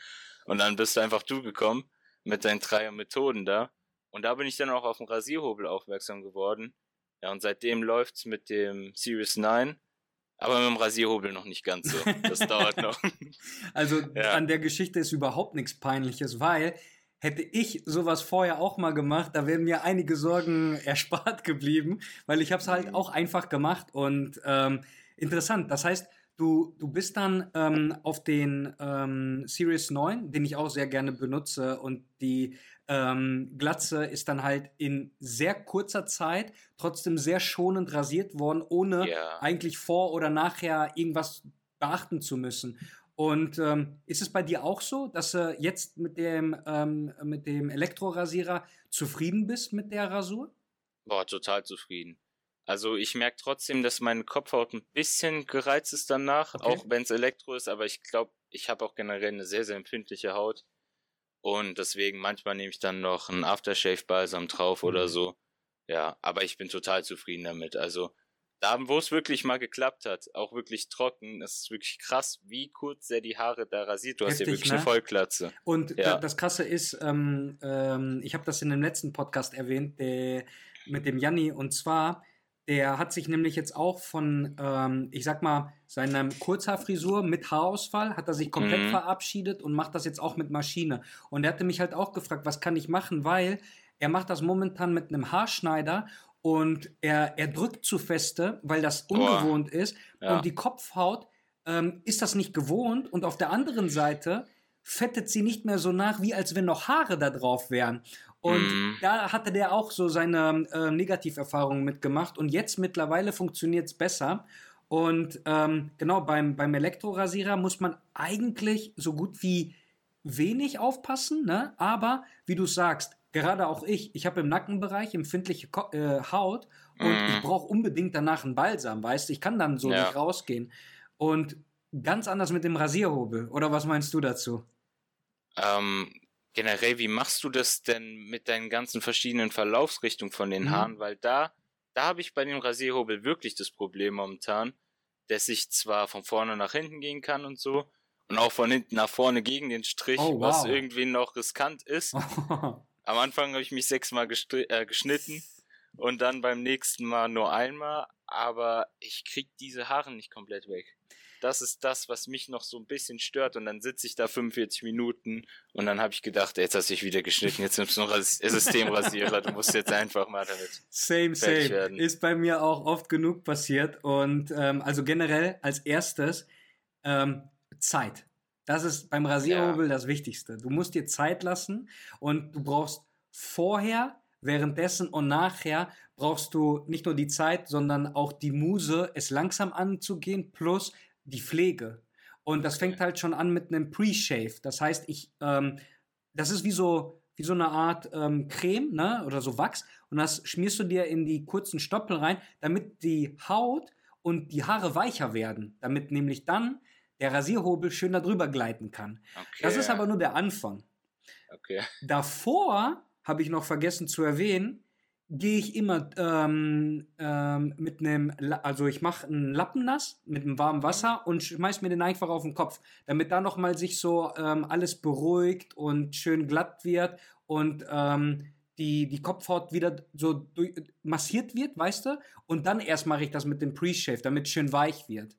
Und dann bist du einfach du gekommen mit deinen drei Methoden da. Und da bin ich dann auch auf den Rasierhobel aufmerksam geworden. Ja, und seitdem läuft's mit dem Series 9. Aber mit dem Rasierhobel noch nicht ganz so. Das dauert noch. (laughs) Also ja. an der Geschichte ist überhaupt nichts Peinliches, weil Hätte ich sowas vorher auch mal gemacht, da wären mir einige Sorgen (laughs) erspart geblieben, weil ich habe es halt mhm. auch einfach gemacht und ähm, interessant. Das heißt, du, du bist dann ähm, auf den ähm, Series 9, den ich auch sehr gerne benutze und die ähm, Glatze ist dann halt in sehr kurzer Zeit trotzdem sehr schonend rasiert worden, ohne yeah. eigentlich vor oder nachher irgendwas beachten zu müssen. Und ähm, ist es bei dir auch so, dass du jetzt mit dem, ähm, mit dem Elektrorasierer zufrieden bist mit der Rasur? Boah, total zufrieden. Also ich merke trotzdem, dass meine Kopfhaut ein bisschen gereizt ist danach, okay. auch wenn es Elektro ist, aber ich glaube, ich habe auch generell eine sehr, sehr empfindliche Haut. Und deswegen manchmal nehme ich dann noch einen Aftershave-Balsam drauf mhm. oder so. Ja, aber ich bin total zufrieden damit. Also da, wo es wirklich mal geklappt hat, auch wirklich trocken, es ist wirklich krass, wie kurz er die Haare da rasiert. Du Heftig, hast ja wirklich ne? eine Vollklatze. Und ja. das Krasse ist, ähm, ähm, ich habe das in dem letzten Podcast erwähnt, der, mit dem Janni, und zwar, der hat sich nämlich jetzt auch von, ähm, ich sag mal, seiner Kurzhaarfrisur mit Haarausfall, hat er sich komplett mhm. verabschiedet und macht das jetzt auch mit Maschine. Und er hatte mich halt auch gefragt, was kann ich machen, weil er macht das momentan mit einem Haarschneider und er, er drückt zu feste, weil das ungewohnt oh. ist. Ja. Und die Kopfhaut ähm, ist das nicht gewohnt. Und auf der anderen Seite fettet sie nicht mehr so nach, wie als wenn noch Haare da drauf wären. Und mm. da hatte der auch so seine äh, Negativerfahrungen mitgemacht. Und jetzt mittlerweile funktioniert es besser. Und ähm, genau, beim, beim Elektrorasierer muss man eigentlich so gut wie wenig aufpassen, ne? aber wie du sagst, gerade auch ich, ich habe im Nackenbereich empfindliche Ko äh, Haut und mm. ich brauche unbedingt danach einen Balsam, weißt du? Ich kann dann so ja. nicht rausgehen. Und ganz anders mit dem Rasierhobel. Oder was meinst du dazu? Ähm, generell, wie machst du das denn mit deinen ganzen verschiedenen Verlaufsrichtungen von den mhm. Haaren? Weil da, da habe ich bei dem Rasierhobel wirklich das Problem momentan, der sich zwar von vorne nach hinten gehen kann und so, und auch von hinten nach vorne gegen den Strich, oh, wow. was irgendwie noch riskant ist. (laughs) Am Anfang habe ich mich sechsmal äh, geschnitten und dann beim nächsten Mal nur einmal, aber ich krieg diese Haare nicht komplett weg. Das ist das, was mich noch so ein bisschen stört. Und dann sitze ich da 45 Minuten und dann habe ich gedacht, jetzt hast du dich wieder geschnitten, jetzt nimmst du noch Systemrasierer, du musst jetzt einfach mal damit. Same, same. Werden. Ist bei mir auch oft genug passiert. Und ähm, also generell als erstes ähm, Zeit. Das ist beim Rasierhobel ja. das Wichtigste. Du musst dir Zeit lassen und du brauchst vorher, währenddessen und nachher brauchst du nicht nur die Zeit, sondern auch die Muse, es langsam anzugehen, plus die Pflege. Und das fängt halt schon an mit einem Pre-Shave. Das heißt, ich, ähm, das ist wie so, wie so eine Art ähm, Creme, ne, oder so Wachs. Und das schmierst du dir in die kurzen Stoppel rein, damit die Haut und die Haare weicher werden. Damit nämlich dann der Rasierhobel schön darüber gleiten kann. Okay. Das ist aber nur der Anfang. Okay. Davor habe ich noch vergessen zu erwähnen, gehe ich immer ähm, ähm, mit einem, also ich mache einen Lappen nass mit einem warmen Wasser und schmeiß mir den einfach auf den Kopf, damit da nochmal sich so ähm, alles beruhigt und schön glatt wird und ähm, die, die Kopfhaut wieder so durch, massiert wird, weißt du? Und dann erst mache ich das mit dem Pre-Shave, damit schön weich wird.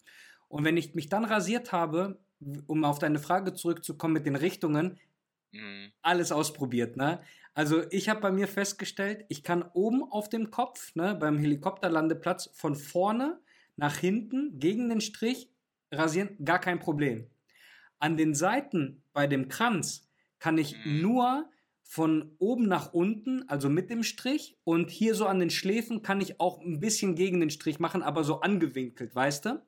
Und wenn ich mich dann rasiert habe, um auf deine Frage zurückzukommen mit den Richtungen, mhm. alles ausprobiert, ne? Also ich habe bei mir festgestellt, ich kann oben auf dem Kopf, ne, beim Helikopterlandeplatz von vorne nach hinten gegen den Strich rasieren, gar kein Problem. An den Seiten bei dem Kranz kann ich mhm. nur von oben nach unten, also mit dem Strich und hier so an den Schläfen kann ich auch ein bisschen gegen den Strich machen, aber so angewinkelt, weißt du?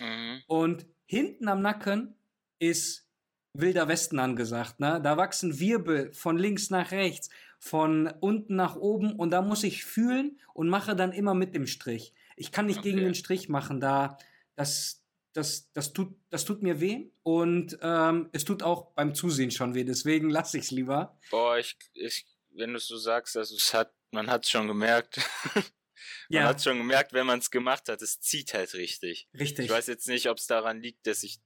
Mhm. Und hinten am Nacken ist Wilder Westen angesagt. Ne? Da wachsen Wirbel von links nach rechts, von unten nach oben und da muss ich fühlen und mache dann immer mit dem Strich. Ich kann nicht okay. gegen den Strich machen, da das, das, das, tut, das tut mir weh und ähm, es tut auch beim Zusehen schon weh, deswegen lasse ich es lieber. Boah, ich, ich, wenn du es so sagst, also es hat, man hat es schon gemerkt. (laughs) man ja. hat schon gemerkt, wenn man es gemacht hat, es zieht halt richtig. Richtig. Ich weiß jetzt nicht, ob es daran liegt, dass ich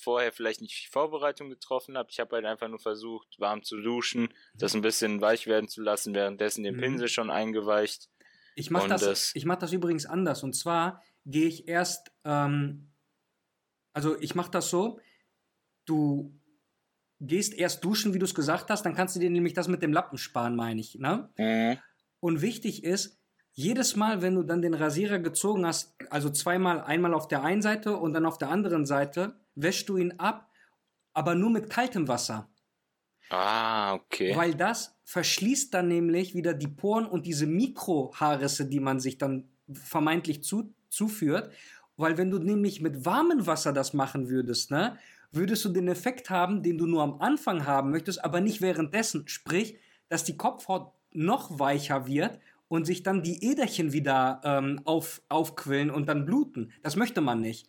vorher vielleicht nicht viel Vorbereitung getroffen habe. Ich habe halt einfach nur versucht, warm zu duschen, das ein bisschen weich werden zu lassen, währenddessen den mhm. Pinsel schon eingeweicht. Ich mache das, das, mach das übrigens anders. Und zwar gehe ich erst, ähm, also ich mache das so, du gehst erst duschen, wie du es gesagt hast, dann kannst du dir nämlich das mit dem Lappen sparen, meine ich. Ne? Mhm. Und wichtig ist, jedes Mal, wenn du dann den Rasierer gezogen hast, also zweimal, einmal auf der einen Seite und dann auf der anderen Seite, wäschst du ihn ab, aber nur mit kaltem Wasser. Ah, okay. Weil das verschließt dann nämlich wieder die Poren und diese Mikrohaarrisse, die man sich dann vermeintlich zu, zuführt. Weil wenn du nämlich mit warmem Wasser das machen würdest, ne, würdest du den Effekt haben, den du nur am Anfang haben möchtest, aber nicht währenddessen. Sprich, dass die Kopfhaut noch weicher wird und sich dann die Äderchen wieder ähm, auf, aufquillen und dann bluten. Das möchte man nicht.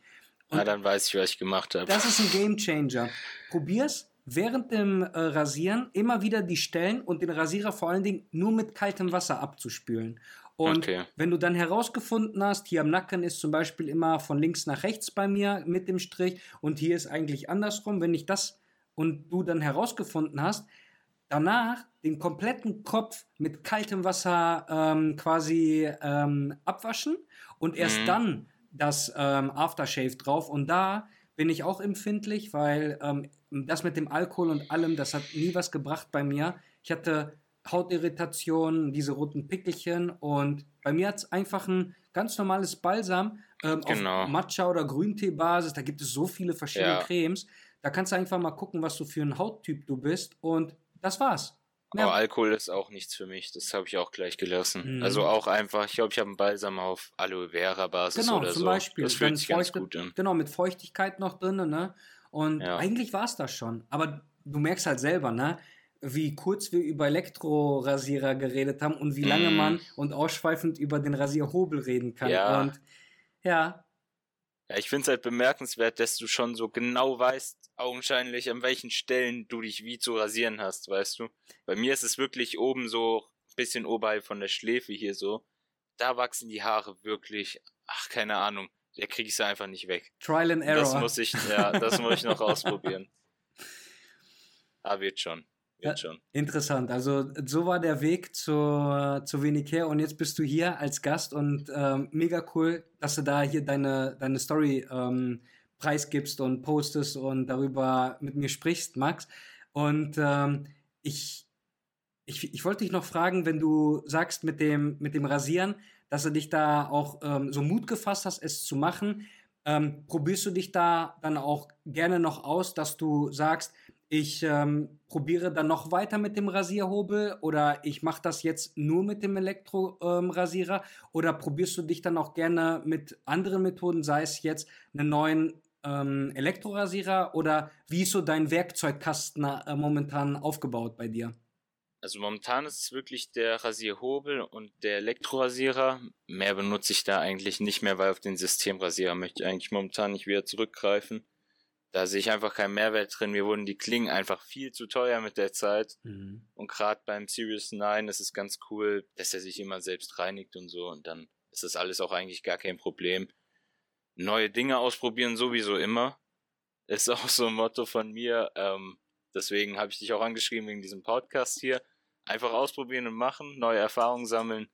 Und Na, dann weiß ich, was ich gemacht habe. Das ist ein Game Changer. Probier's während dem äh, Rasieren immer wieder die Stellen und den Rasierer vor allen Dingen nur mit kaltem Wasser abzuspülen. Und okay. wenn du dann herausgefunden hast, hier am Nacken ist zum Beispiel immer von links nach rechts bei mir mit dem Strich und hier ist eigentlich andersrum, wenn ich das und du dann herausgefunden hast, danach den kompletten Kopf mit kaltem Wasser ähm, quasi ähm, abwaschen und erst mhm. dann das ähm, Aftershave drauf. Und da bin ich auch empfindlich, weil ähm, das mit dem Alkohol und allem, das hat nie was gebracht bei mir. Ich hatte Hautirritationen, diese roten Pickelchen und bei mir hat es einfach ein ganz normales Balsam ähm, genau. auf Matcha- oder Grüntee-Basis. Da gibt es so viele verschiedene ja. Cremes. Da kannst du einfach mal gucken, was du für ein Hauttyp du bist und das war's. Ja. Aber Alkohol ist auch nichts für mich. Das habe ich auch gleich gelassen. Mhm. Also auch einfach, ich glaube, ich habe einen Balsam auf Aloe Vera Basis genau, oder zum so. Beispiel. Das fühlt sich ganz gut an. Genau, mit Feuchtigkeit noch drin, ne? Und ja. eigentlich war es das schon. Aber du merkst halt selber, ne? Wie kurz wir über Elektrorasierer geredet haben und wie lange mhm. man und ausschweifend über den Rasierhobel reden kann. Ja. Und ja, ja, ich finde es halt bemerkenswert, dass du schon so genau weißt, augenscheinlich, an welchen Stellen du dich wie zu rasieren hast, weißt du? Bei mir ist es wirklich oben so, bisschen oberhalb von der Schläfe hier so. Da wachsen die Haare wirklich, ach, keine Ahnung. der kriege ich sie einfach nicht weg. Trial and Error. Das muss ich, ja, das muss ich noch (laughs) ausprobieren. Ah, wird schon. Wird schon. Interessant. Also so war der Weg zu, zu Venicare und jetzt bist du hier als Gast und ähm, mega cool, dass du da hier deine, deine Story ähm, preisgibst und postest und darüber mit mir sprichst, Max. Und ähm, ich, ich, ich wollte dich noch fragen, wenn du sagst mit dem, mit dem Rasieren, dass du dich da auch ähm, so Mut gefasst hast, es zu machen. Ähm, probierst du dich da dann auch gerne noch aus, dass du sagst, ich ähm, probiere dann noch weiter mit dem Rasierhobel oder ich mache das jetzt nur mit dem Elektrorasierer ähm, oder probierst du dich dann auch gerne mit anderen Methoden, sei es jetzt einen neuen ähm, Elektrorasierer oder wie ist so dein Werkzeugkasten äh, momentan aufgebaut bei dir? Also momentan ist es wirklich der Rasierhobel und der Elektrorasierer. Mehr benutze ich da eigentlich nicht mehr, weil auf den Systemrasierer möchte ich eigentlich momentan nicht wieder zurückgreifen. Da sehe ich einfach keinen Mehrwert drin. Mir wurden die Klingen einfach viel zu teuer mit der Zeit. Mhm. Und gerade beim Series 9 ist es ganz cool, dass er sich immer selbst reinigt und so. Und dann ist das alles auch eigentlich gar kein Problem. Neue Dinge ausprobieren sowieso immer. (laughs) Ist auch so ein Motto von mir. Ähm, deswegen habe ich dich auch angeschrieben wegen diesem Podcast hier einfach ausprobieren und machen, neue Erfahrungen sammeln.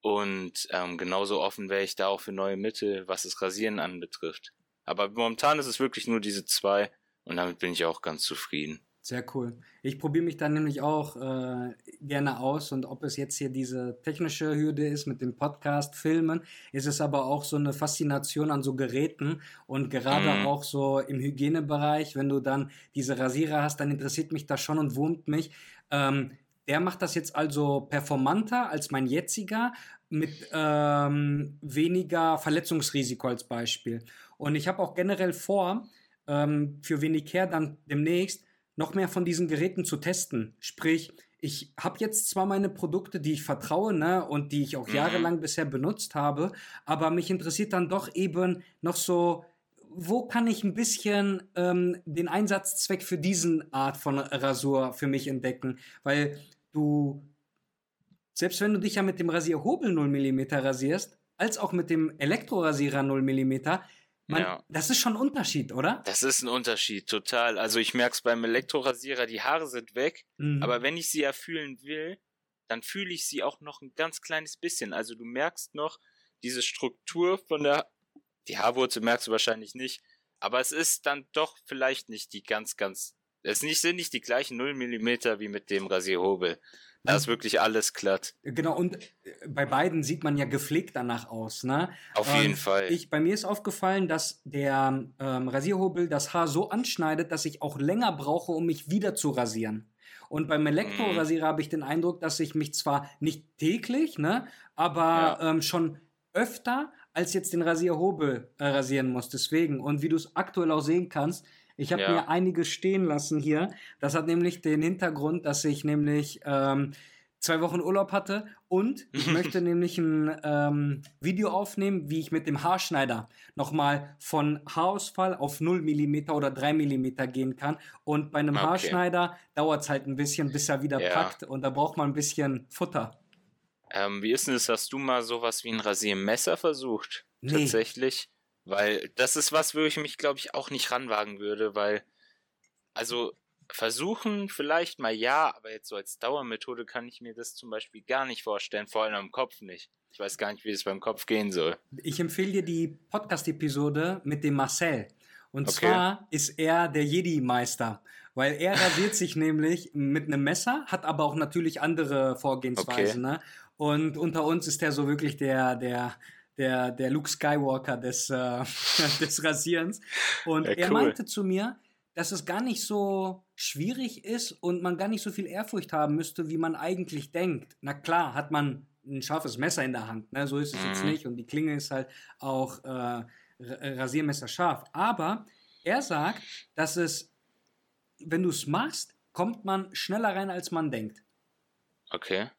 Und ähm, genauso offen wäre ich da auch für neue Mittel, was das Rasieren anbetrifft. Aber momentan ist es wirklich nur diese zwei und damit bin ich auch ganz zufrieden. Sehr cool. Ich probiere mich dann nämlich auch äh, gerne aus und ob es jetzt hier diese technische Hürde ist mit dem Podcast, Filmen, ist es aber auch so eine Faszination an so Geräten und gerade mhm. auch so im Hygienebereich, wenn du dann diese Rasierer hast, dann interessiert mich das schon und wurmt mich. Ähm, der macht das jetzt also performanter als mein jetziger mit ähm, weniger Verletzungsrisiko als Beispiel. Und ich habe auch generell vor, ähm, für Venicare dann demnächst noch mehr von diesen Geräten zu testen. Sprich, ich habe jetzt zwar meine Produkte, die ich vertraue ne, und die ich auch mhm. jahrelang bisher benutzt habe, aber mich interessiert dann doch eben noch so, wo kann ich ein bisschen ähm, den Einsatzzweck für diesen Art von Rasur für mich entdecken? Weil du, selbst wenn du dich ja mit dem Rasierhobel 0 mm rasierst, als auch mit dem Elektrorasierer 0 mm, man, ja. das ist schon ein Unterschied, oder? Das ist ein Unterschied, total. Also ich merke es beim Elektrorasierer, die Haare sind weg, mhm. aber wenn ich sie erfüllen will, dann fühle ich sie auch noch ein ganz kleines bisschen. Also du merkst noch diese Struktur von der, die Haarwurzel merkst du wahrscheinlich nicht, aber es ist dann doch vielleicht nicht die ganz, ganz es sind nicht die gleichen 0 mm wie mit dem Rasierhobel. Da ist wirklich alles glatt. Genau, und äh, bei beiden sieht man ja gepflegt danach aus, ne? Auf jeden Fall. Ich, bei mir ist aufgefallen, dass der ähm, Rasierhobel das Haar so anschneidet, dass ich auch länger brauche, um mich wieder zu rasieren. Und beim Elektrorasierer mm. habe ich den Eindruck, dass ich mich zwar nicht täglich, ne, aber ja. ähm, schon öfter als jetzt den Rasierhobel äh, rasieren muss. Deswegen. Und wie du es aktuell auch sehen kannst, ich habe ja. mir einige stehen lassen hier. Das hat nämlich den Hintergrund, dass ich nämlich ähm, zwei Wochen Urlaub hatte und ich (laughs) möchte nämlich ein ähm, Video aufnehmen, wie ich mit dem Haarschneider nochmal von Haarausfall auf 0 mm oder 3 mm gehen kann. Und bei einem okay. Haarschneider dauert es halt ein bisschen, bis er wieder ja. packt und da braucht man ein bisschen Futter. Ähm, wie ist denn das? Hast du mal sowas wie ein Rasiermesser versucht? Nee. Tatsächlich? Weil das ist was, wo ich mich, glaube ich, auch nicht ranwagen würde, weil, also versuchen vielleicht mal ja, aber jetzt so als Dauermethode kann ich mir das zum Beispiel gar nicht vorstellen, vor allem am Kopf nicht. Ich weiß gar nicht, wie es beim Kopf gehen soll. Ich empfehle dir die Podcast-Episode mit dem Marcel. Und okay. zwar ist er der Jedi-Meister, weil er rasiert sich (laughs) nämlich mit einem Messer, hat aber auch natürlich andere Vorgehensweisen. Okay. Ne? Und unter uns ist er so wirklich der, der, der, der Luke Skywalker des, äh, (laughs) des Rasierens. Und ja, cool. er meinte zu mir, dass es gar nicht so schwierig ist und man gar nicht so viel Ehrfurcht haben müsste, wie man eigentlich denkt. Na klar, hat man ein scharfes Messer in der Hand, ne? so ist es mhm. jetzt nicht. Und die Klinge ist halt auch äh, Rasiermesser scharf. Aber er sagt, dass es, wenn du es machst, kommt man schneller rein, als man denkt. Okay.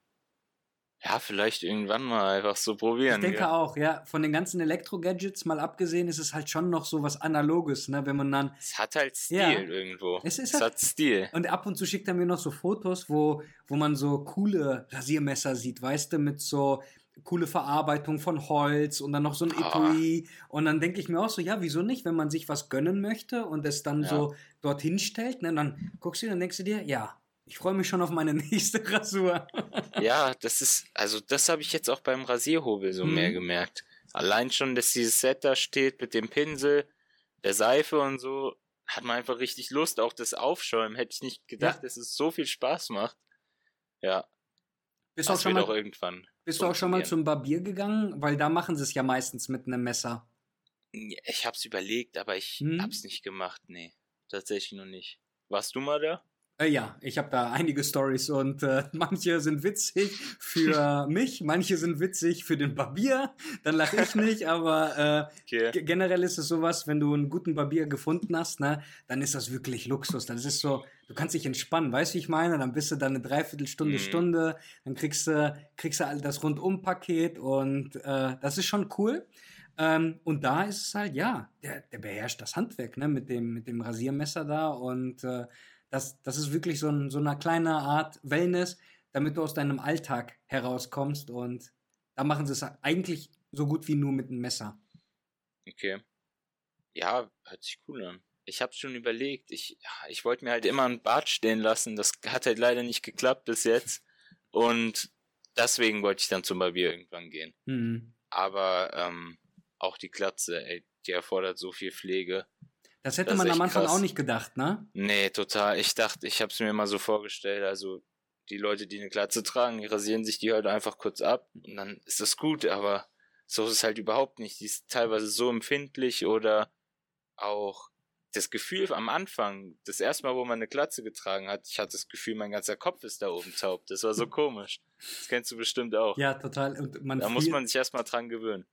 Ja, vielleicht irgendwann mal einfach so probieren. Ich denke ja. auch, ja. Von den ganzen Elektro-Gadgets mal abgesehen, ist es halt schon noch so was Analoges, ne? Wenn man dann. Es hat halt Stil ja, irgendwo. Es, ist es halt, hat Stil. Und ab und zu schickt er mir noch so Fotos, wo, wo man so coole Rasiermesser sieht, weißt du, mit so coole Verarbeitung von Holz und dann noch so ein ah. Etui. Und dann denke ich mir auch so, ja, wieso nicht, wenn man sich was gönnen möchte und es dann ja. so dorthin stellt, ne, dann guckst du und denkst du dir, ja, ich freue mich schon auf meine (laughs) nächste Rasur. ja, das ist, also das habe ich jetzt auch beim Rasierhobel so mhm. mehr gemerkt. Allein schon, dass dieses Set da steht mit dem Pinsel, der Seife und so, hat man einfach richtig Lust. Auch das Aufschäumen hätte ich nicht gedacht, ja. dass es so viel Spaß macht. Ja. Bist das auch schon mal, irgendwann. Bist du auch schon mal zum Barbier gegangen? Weil da machen sie es ja meistens mit einem Messer. Ich hab's überlegt, aber ich hm? hab's nicht gemacht. Nee, tatsächlich noch nicht. Warst du mal da? Äh, ja, ich habe da einige Stories und äh, (laughs) manche sind witzig für (laughs) mich, manche sind witzig für den Barbier. Dann lache ich nicht, (laughs) aber äh, okay. generell ist es sowas, wenn du einen guten Barbier gefunden hast, ne, dann ist das wirklich Luxus. Das ist so, du kannst dich entspannen, weißt du, wie ich meine? Dann bist du da eine Dreiviertelstunde, mhm. Stunde, dann kriegst du, kriegst du all das Rundum-Paket und äh, das ist schon cool. Ähm, und da ist es halt, ja, der, der beherrscht das Handwerk, ne, mit dem, mit dem Rasiermesser da und äh, das, das ist wirklich so, ein, so eine kleine Art Wellness, damit du aus deinem Alltag herauskommst. Und da machen sie es eigentlich so gut wie nur mit einem Messer. Okay. Ja, hört sich cool an. Ich habe schon überlegt, ich, ich wollte mir halt immer ein Bart stehen lassen. Das hat halt leider nicht geklappt bis jetzt. Und deswegen wollte ich dann zum Barbier irgendwann gehen. Mhm. Aber ähm, auch die Glatze, ey, die erfordert so viel Pflege. Das hätte das man am Anfang krass. auch nicht gedacht, ne? Nee, total. Ich dachte, ich habe es mir immer so vorgestellt, also die Leute, die eine Glatze tragen, die rasieren sich die halt einfach kurz ab und dann ist das gut, aber so ist es halt überhaupt nicht. Die ist teilweise so empfindlich oder auch das Gefühl am Anfang, das erste Mal, wo man eine Glatze getragen hat, ich hatte das Gefühl, mein ganzer Kopf ist da oben taub. Das war so (laughs) komisch. Das kennst du bestimmt auch. Ja, total. Und man da muss man sich erstmal dran gewöhnen.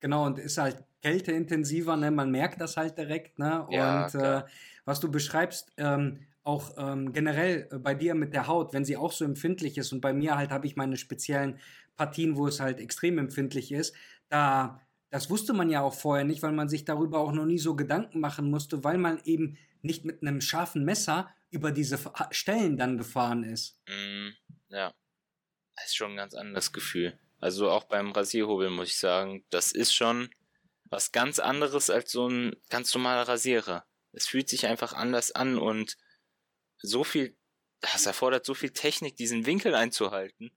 Genau, und ist halt kälteintensiver, ne? man merkt das halt direkt. Ne? Ja, und äh, was du beschreibst, ähm, auch ähm, generell bei dir mit der Haut, wenn sie auch so empfindlich ist und bei mir halt habe ich meine speziellen Partien, wo es halt extrem empfindlich ist, da das wusste man ja auch vorher nicht, weil man sich darüber auch noch nie so Gedanken machen musste, weil man eben nicht mit einem scharfen Messer über diese Stellen dann gefahren ist. Mm, ja, das ist schon ein ganz anderes Gefühl. Also auch beim Rasierhobel muss ich sagen, das ist schon was ganz anderes als so ein ganz normaler Rasierer. Es fühlt sich einfach anders an und so viel, das erfordert so viel Technik, diesen Winkel einzuhalten.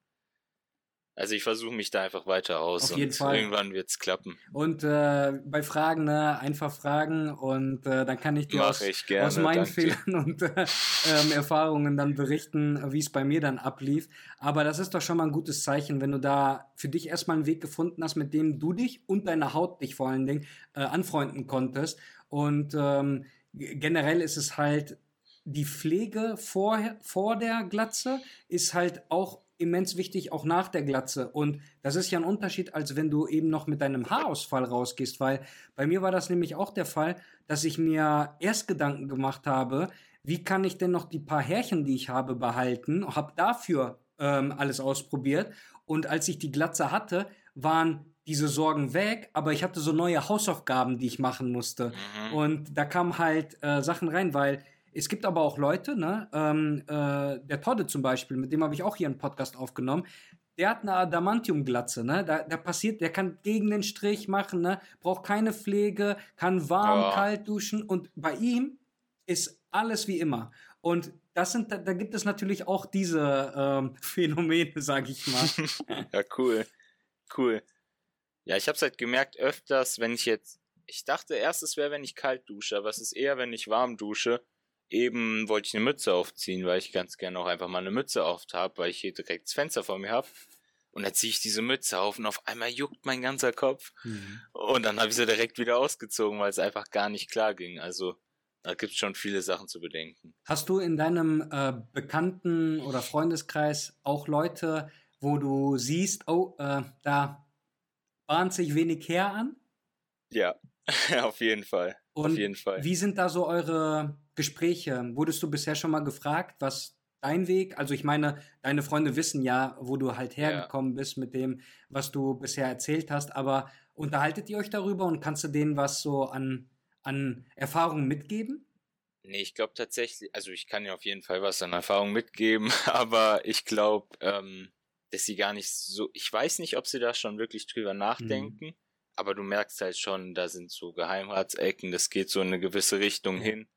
Also ich versuche mich da einfach weiter aus. Auf jeden Fall. Irgendwann wird es klappen. Und äh, bei Fragen, ne, einfach fragen und äh, dann kann ich dir aus, ich gerne, aus, meinen Fehlern und äh, ähm, Erfahrungen dann berichten, wie es bei mir dann ablief. Aber das ist doch schon mal ein gutes Zeichen, wenn du da für dich erstmal einen Weg gefunden hast, mit dem du dich und deine Haut dich vor allen Dingen äh, anfreunden konntest. Und ähm, generell ist es halt die Pflege vor, vor der Glatze ist halt auch immens wichtig, auch nach der Glatze. Und das ist ja ein Unterschied, als wenn du eben noch mit deinem Haarausfall rausgehst, weil bei mir war das nämlich auch der Fall, dass ich mir erst Gedanken gemacht habe, wie kann ich denn noch die paar Härchen, die ich habe, behalten, habe dafür ähm, alles ausprobiert. Und als ich die Glatze hatte, waren diese Sorgen weg, aber ich hatte so neue Hausaufgaben, die ich machen musste. Mhm. Und da kamen halt äh, Sachen rein, weil es gibt aber auch Leute, ne, ähm, äh, der Todde zum Beispiel, mit dem habe ich auch hier einen Podcast aufgenommen, der hat eine Adamantium-Glatze, ne? Da, da passiert, der kann gegen den Strich machen, ne? Braucht keine Pflege, kann warm, oh. kalt duschen und bei ihm ist alles wie immer. Und das sind, da, da gibt es natürlich auch diese ähm, (laughs) Phänomene, sag ich mal. (laughs) ja, cool. Cool. Ja, ich habe es halt gemerkt öfters, wenn ich jetzt, ich dachte erst, es wäre, wenn ich kalt dusche, aber es ist eher, wenn ich warm dusche eben wollte ich eine Mütze aufziehen, weil ich ganz gerne auch einfach mal eine Mütze auf habe, weil ich hier direkt das Fenster vor mir habe. Und dann ziehe ich diese Mütze auf und auf einmal juckt mein ganzer Kopf. Mhm. Und dann habe ich sie direkt wieder ausgezogen, weil es einfach gar nicht klar ging. Also da gibt es schon viele Sachen zu bedenken. Hast du in deinem äh, Bekannten- oder Freundeskreis auch Leute, wo du siehst, oh, äh, da bahnt sich wenig her an? Ja, (laughs) auf jeden Fall. Und auf jeden Fall. Wie sind da so eure Gespräche? Wurdest du bisher schon mal gefragt, was dein Weg? Also ich meine, deine Freunde wissen ja, wo du halt hergekommen ja. bist mit dem, was du bisher erzählt hast, aber unterhaltet ihr euch darüber und kannst du denen was so an, an Erfahrungen mitgeben? Nee, ich glaube tatsächlich, also ich kann ja auf jeden Fall was an Erfahrung mitgeben, (laughs) aber ich glaube, ähm, dass sie gar nicht so, ich weiß nicht, ob sie da schon wirklich drüber mhm. nachdenken, mhm. Aber du merkst halt schon, da sind so Geheimratsecken, das geht so in eine gewisse Richtung ja. hin.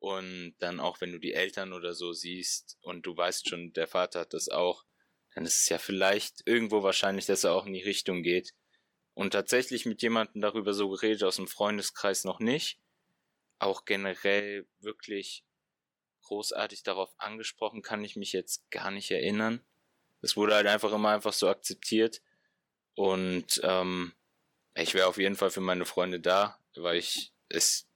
Und dann auch, wenn du die Eltern oder so siehst und du weißt schon, der Vater hat das auch, dann ist es ja vielleicht irgendwo wahrscheinlich, dass er auch in die Richtung geht. Und tatsächlich mit jemandem darüber so geredet aus dem Freundeskreis noch nicht. Auch generell wirklich großartig darauf angesprochen kann ich mich jetzt gar nicht erinnern. Es wurde halt einfach immer einfach so akzeptiert. Und ähm, ich wäre auf jeden Fall für meine Freunde da, weil ich es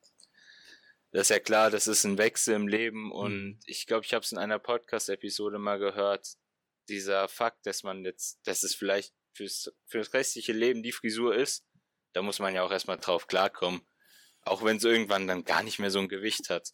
das ist ja klar, das ist ein Wechsel im Leben und mhm. ich glaube, ich habe es in einer Podcast-Episode mal gehört, dieser Fakt, dass man jetzt, dass es vielleicht fürs, fürs restliche Leben die Frisur ist, da muss man ja auch erstmal drauf klarkommen. Auch wenn es irgendwann dann gar nicht mehr so ein Gewicht hat.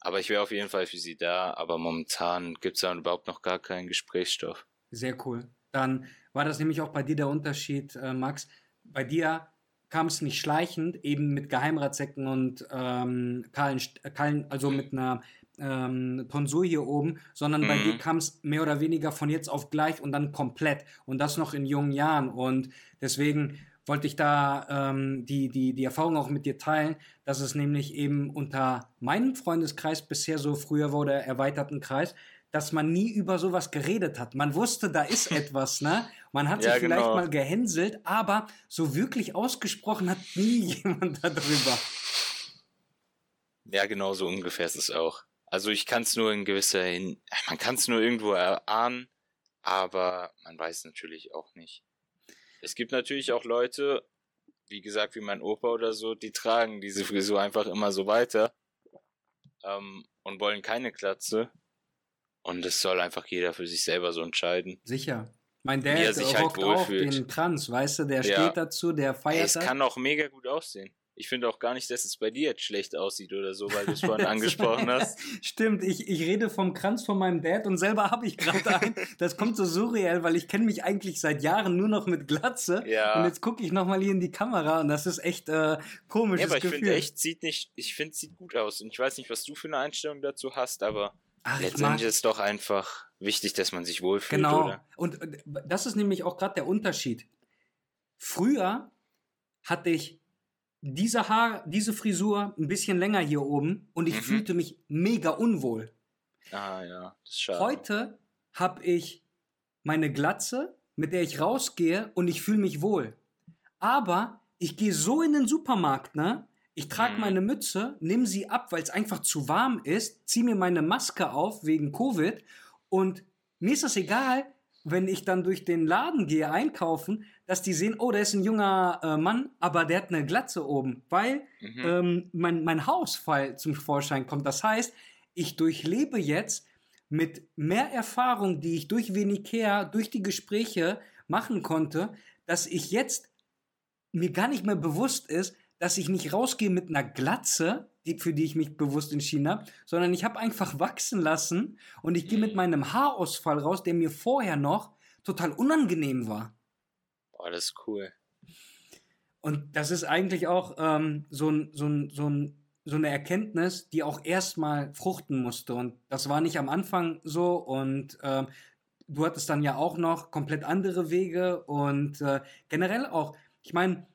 Aber ich wäre auf jeden Fall für sie da, aber momentan gibt es da überhaupt noch gar keinen Gesprächsstoff. Sehr cool. Dann war das nämlich auch bei dir der Unterschied, äh, Max. Bei dir kam es nicht schleichend, eben mit Geheimratsecken und ähm, kahlen, kahlen, also mit einer ähm, Tonsur hier oben, sondern mhm. bei dir kam es mehr oder weniger von jetzt auf gleich und dann komplett und das noch in jungen Jahren und deswegen wollte ich da ähm, die, die, die Erfahrung auch mit dir teilen, dass es nämlich eben unter meinem Freundeskreis bisher so früher war oder erweiterten Kreis, dass man nie über sowas geredet hat. Man wusste, da ist (laughs) etwas, ne? Man hat ja, sich vielleicht genau. mal gehänselt, aber so wirklich ausgesprochen hat nie (laughs) jemand darüber. Ja, genau so ungefähr ist es auch. Also ich kann es nur in gewisser Hin man kann es nur irgendwo erahnen, aber man weiß natürlich auch nicht. Es gibt natürlich auch Leute, wie gesagt, wie mein Opa oder so, die tragen diese Frisur einfach immer so weiter ähm, und wollen keine Klatze. Und das soll einfach jeder für sich selber so entscheiden. Sicher. Mein Dad halt rockt halt auch den Kranz, weißt du, der ja. steht dazu, der feiert hey, Es kann auch mega gut aussehen. Ich finde auch gar nicht, dass es bei dir jetzt schlecht aussieht oder so, weil du es vorhin (laughs) angesprochen hast. (laughs) Stimmt, ich, ich rede vom Kranz von meinem Dad und selber habe ich gerade einen. (laughs) Das kommt so surreal, weil ich kenne mich eigentlich seit Jahren nur noch mit Glatze. Ja. Und jetzt gucke ich nochmal hier in die Kamera und das ist echt äh, komisch. Ja, aber ich finde echt, sieht nicht, ich finde es sieht gut aus. Und ich weiß nicht, was du für eine Einstellung dazu hast, aber Ach, Letztendlich ist es doch einfach wichtig, dass man sich wohlfühlt. Genau. Oder? Und das ist nämlich auch gerade der Unterschied. Früher hatte ich diese Haar, diese Frisur ein bisschen länger hier oben und ich mhm. fühlte mich mega unwohl. Ah ja, das ist schade. Heute habe ich meine Glatze, mit der ich rausgehe und ich fühle mich wohl. Aber ich gehe so in den Supermarkt, ne? Ich trage mhm. meine Mütze, nehme sie ab, weil es einfach zu warm ist, ziehe mir meine Maske auf wegen Covid und mir ist das egal, wenn ich dann durch den Laden gehe einkaufen, dass die sehen, oh, da ist ein junger äh, Mann, aber der hat eine Glatze oben, weil mhm. ähm, mein, mein Haarausfall zum Vorschein kommt. Das heißt, ich durchlebe jetzt mit mehr Erfahrung, die ich durch Venicare, durch die Gespräche machen konnte, dass ich jetzt mir gar nicht mehr bewusst ist, dass ich nicht rausgehe mit einer Glatze, die, für die ich mich bewusst entschieden habe, sondern ich habe einfach wachsen lassen und ich gehe mit meinem Haarausfall raus, der mir vorher noch total unangenehm war. Boah, das ist cool. Und das ist eigentlich auch ähm, so, ein, so, ein, so, ein, so eine Erkenntnis, die auch erstmal fruchten musste. Und das war nicht am Anfang so. Und ähm, du hattest dann ja auch noch komplett andere Wege und äh, generell auch, ich meine,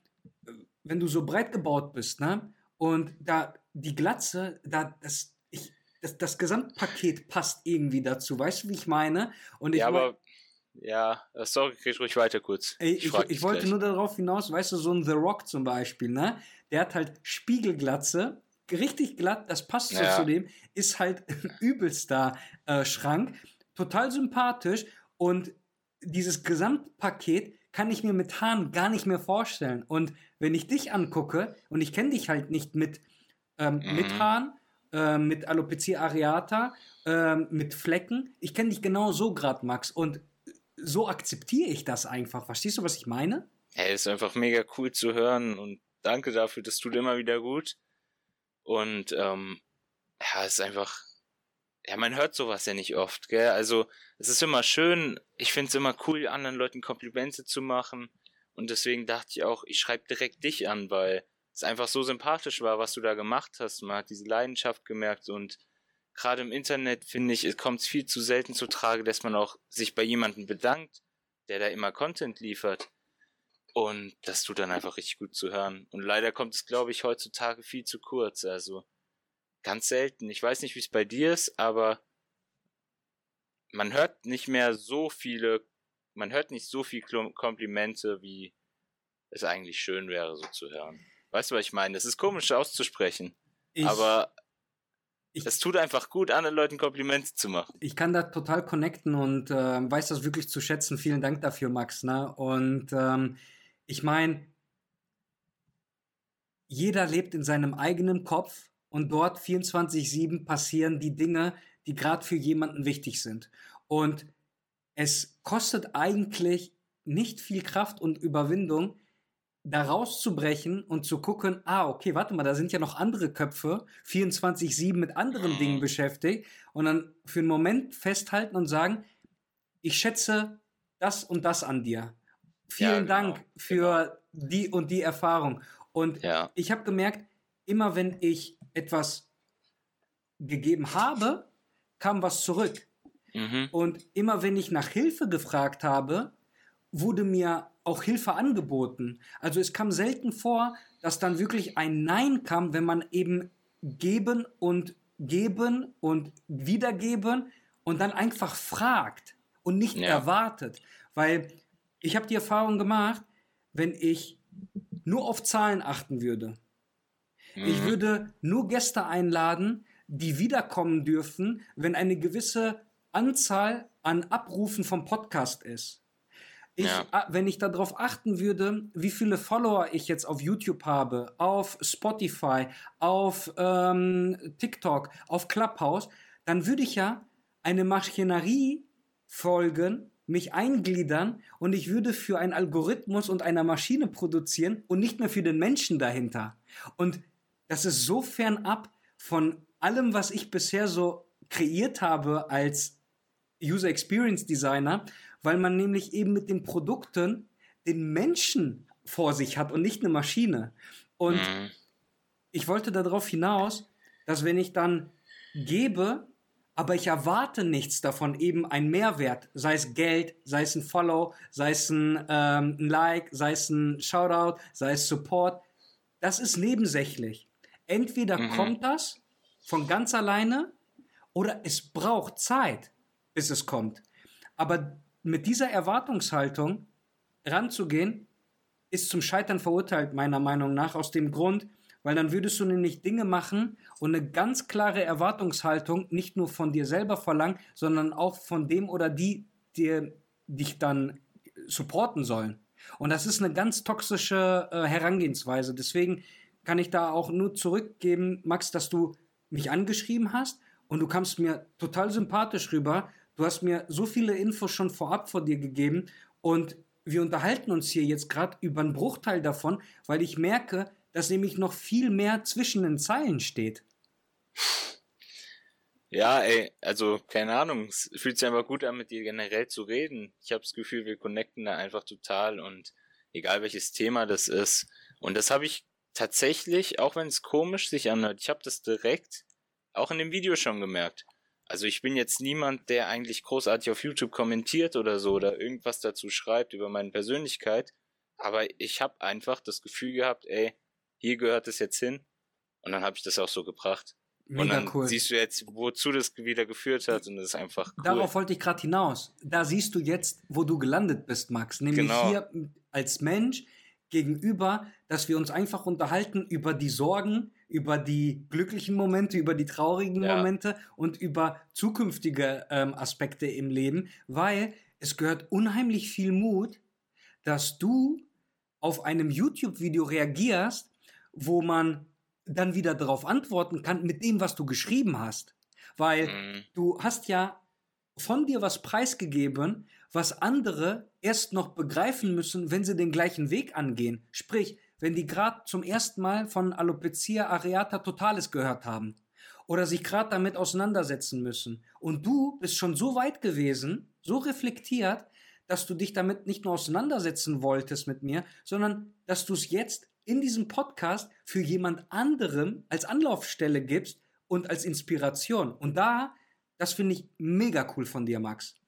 wenn du so breit gebaut bist, ne? Und da die Glatze, da das, ich, das, das Gesamtpaket passt irgendwie dazu, weißt du, wie ich meine? Und ich ja, aber ja, äh, sorry, krieg ruhig weiter kurz. Ich, ich, ich wollte gleich. nur darauf hinaus, weißt du, so ein The Rock zum Beispiel, ne? Der hat halt Spiegelglatze, richtig glatt, das passt so zu dem, ist halt ein (laughs) übelster äh, Schrank, total sympathisch und dieses Gesamtpaket kann ich mir mit Haaren gar nicht mehr vorstellen. Und wenn ich dich angucke, und ich kenne dich halt nicht mit, ähm, mhm. mit Haaren, äh, mit Alopecia areata, äh, mit Flecken, ich kenne dich genau so gerade, Max. Und so akzeptiere ich das einfach. Verstehst du, was ich meine? Hey, ist einfach mega cool zu hören und danke dafür, das tut immer wieder gut. Und ähm, ja, ist einfach ja, man hört sowas ja nicht oft, gell? Also, es ist immer schön, ich finde es immer cool, anderen Leuten Komplimente zu machen. Und deswegen dachte ich auch, ich schreibe direkt dich an, weil es einfach so sympathisch war, was du da gemacht hast. Man hat diese Leidenschaft gemerkt und gerade im Internet, finde ich, es kommt viel zu selten zu Trage, dass man auch sich bei jemandem bedankt der da immer Content liefert. Und das tut dann einfach richtig gut zu hören. Und leider kommt es, glaube ich, heutzutage viel zu kurz. Also ganz selten. Ich weiß nicht, wie es bei dir ist, aber man hört nicht mehr so viele, man hört nicht so viel Komplimente, wie es eigentlich schön wäre, so zu hören. Weißt du, was ich meine? Das ist komisch auszusprechen. Ich, aber ich, es tut einfach gut, anderen Leuten Komplimente zu machen. Ich kann da total connecten und äh, weiß das wirklich zu schätzen. Vielen Dank dafür, Max. Ne? Und ähm, ich meine, jeder lebt in seinem eigenen Kopf und dort 24-7 passieren die Dinge, die gerade für jemanden wichtig sind. Und es kostet eigentlich nicht viel Kraft und Überwindung, da rauszubrechen und zu gucken, ah, okay, warte mal, da sind ja noch andere Köpfe, 24-7 mit anderen Dingen mhm. beschäftigt und dann für einen Moment festhalten und sagen, ich schätze das und das an dir. Vielen ja, genau, Dank für genau. die und die Erfahrung. Und ja. ich habe gemerkt, immer wenn ich etwas gegeben habe, kam was zurück. Mhm. Und immer wenn ich nach Hilfe gefragt habe, wurde mir auch Hilfe angeboten. Also es kam selten vor, dass dann wirklich ein Nein kam, wenn man eben geben und geben und wiedergeben und dann einfach fragt und nicht ja. erwartet. Weil ich habe die Erfahrung gemacht, wenn ich nur auf Zahlen achten würde, mhm. ich würde nur Gäste einladen, die wiederkommen dürfen, wenn eine gewisse Anzahl an Abrufen vom Podcast ist. Ich, ja. Wenn ich darauf achten würde, wie viele Follower ich jetzt auf YouTube habe, auf Spotify, auf ähm, TikTok, auf Clubhouse, dann würde ich ja eine Maschinerie folgen, mich eingliedern und ich würde für einen Algorithmus und eine Maschine produzieren und nicht mehr für den Menschen dahinter. Und das ist so fernab von allem, was ich bisher so kreiert habe als User Experience Designer weil man nämlich eben mit den Produkten den Menschen vor sich hat und nicht eine Maschine. Und mhm. ich wollte darauf hinaus, dass wenn ich dann gebe, aber ich erwarte nichts davon, eben ein Mehrwert, sei es Geld, sei es ein Follow, sei es ein, ähm, ein Like, sei es ein Shoutout, sei es Support, das ist nebensächlich. Entweder mhm. kommt das von ganz alleine oder es braucht Zeit, bis es kommt. Aber mit dieser Erwartungshaltung ranzugehen, ist zum Scheitern verurteilt, meiner Meinung nach, aus dem Grund, weil dann würdest du nämlich Dinge machen und eine ganz klare Erwartungshaltung nicht nur von dir selber verlangen, sondern auch von dem oder die, die dich dann supporten sollen. Und das ist eine ganz toxische äh, Herangehensweise. Deswegen kann ich da auch nur zurückgeben, Max, dass du mich angeschrieben hast und du kamst mir total sympathisch rüber Du hast mir so viele Infos schon vorab vor dir gegeben und wir unterhalten uns hier jetzt gerade über einen Bruchteil davon, weil ich merke, dass nämlich noch viel mehr zwischen den Zeilen steht. Ja, ey, also keine Ahnung, es fühlt sich einfach gut an, mit dir generell zu reden. Ich habe das Gefühl, wir connecten da einfach total und egal welches Thema das ist. Und das habe ich tatsächlich, auch wenn es komisch sich anhört, ich habe das direkt auch in dem Video schon gemerkt. Also ich bin jetzt niemand, der eigentlich großartig auf YouTube kommentiert oder so oder irgendwas dazu schreibt über meine Persönlichkeit. Aber ich habe einfach das Gefühl gehabt, ey, hier gehört es jetzt hin. Und dann habe ich das auch so gebracht. Mega und dann cool. siehst du jetzt, wozu das wieder geführt hat und das ist einfach cool. Darauf wollte ich gerade hinaus. Da siehst du jetzt, wo du gelandet bist, Max. Nämlich genau. hier als Mensch gegenüber, dass wir uns einfach unterhalten über die Sorgen, über die glücklichen Momente, über die traurigen ja. Momente und über zukünftige ähm, Aspekte im Leben, weil es gehört unheimlich viel Mut, dass du auf einem YouTube-Video reagierst, wo man dann wieder darauf antworten kann mit dem, was du geschrieben hast. Weil mhm. du hast ja von dir was preisgegeben, was andere erst noch begreifen müssen, wenn sie den gleichen Weg angehen. Sprich, wenn die gerade zum ersten Mal von Alopecia areata totalis gehört haben oder sich gerade damit auseinandersetzen müssen. Und du bist schon so weit gewesen, so reflektiert, dass du dich damit nicht nur auseinandersetzen wolltest mit mir, sondern dass du es jetzt in diesem Podcast für jemand anderem als Anlaufstelle gibst und als Inspiration. Und da, das finde ich mega cool von dir, Max.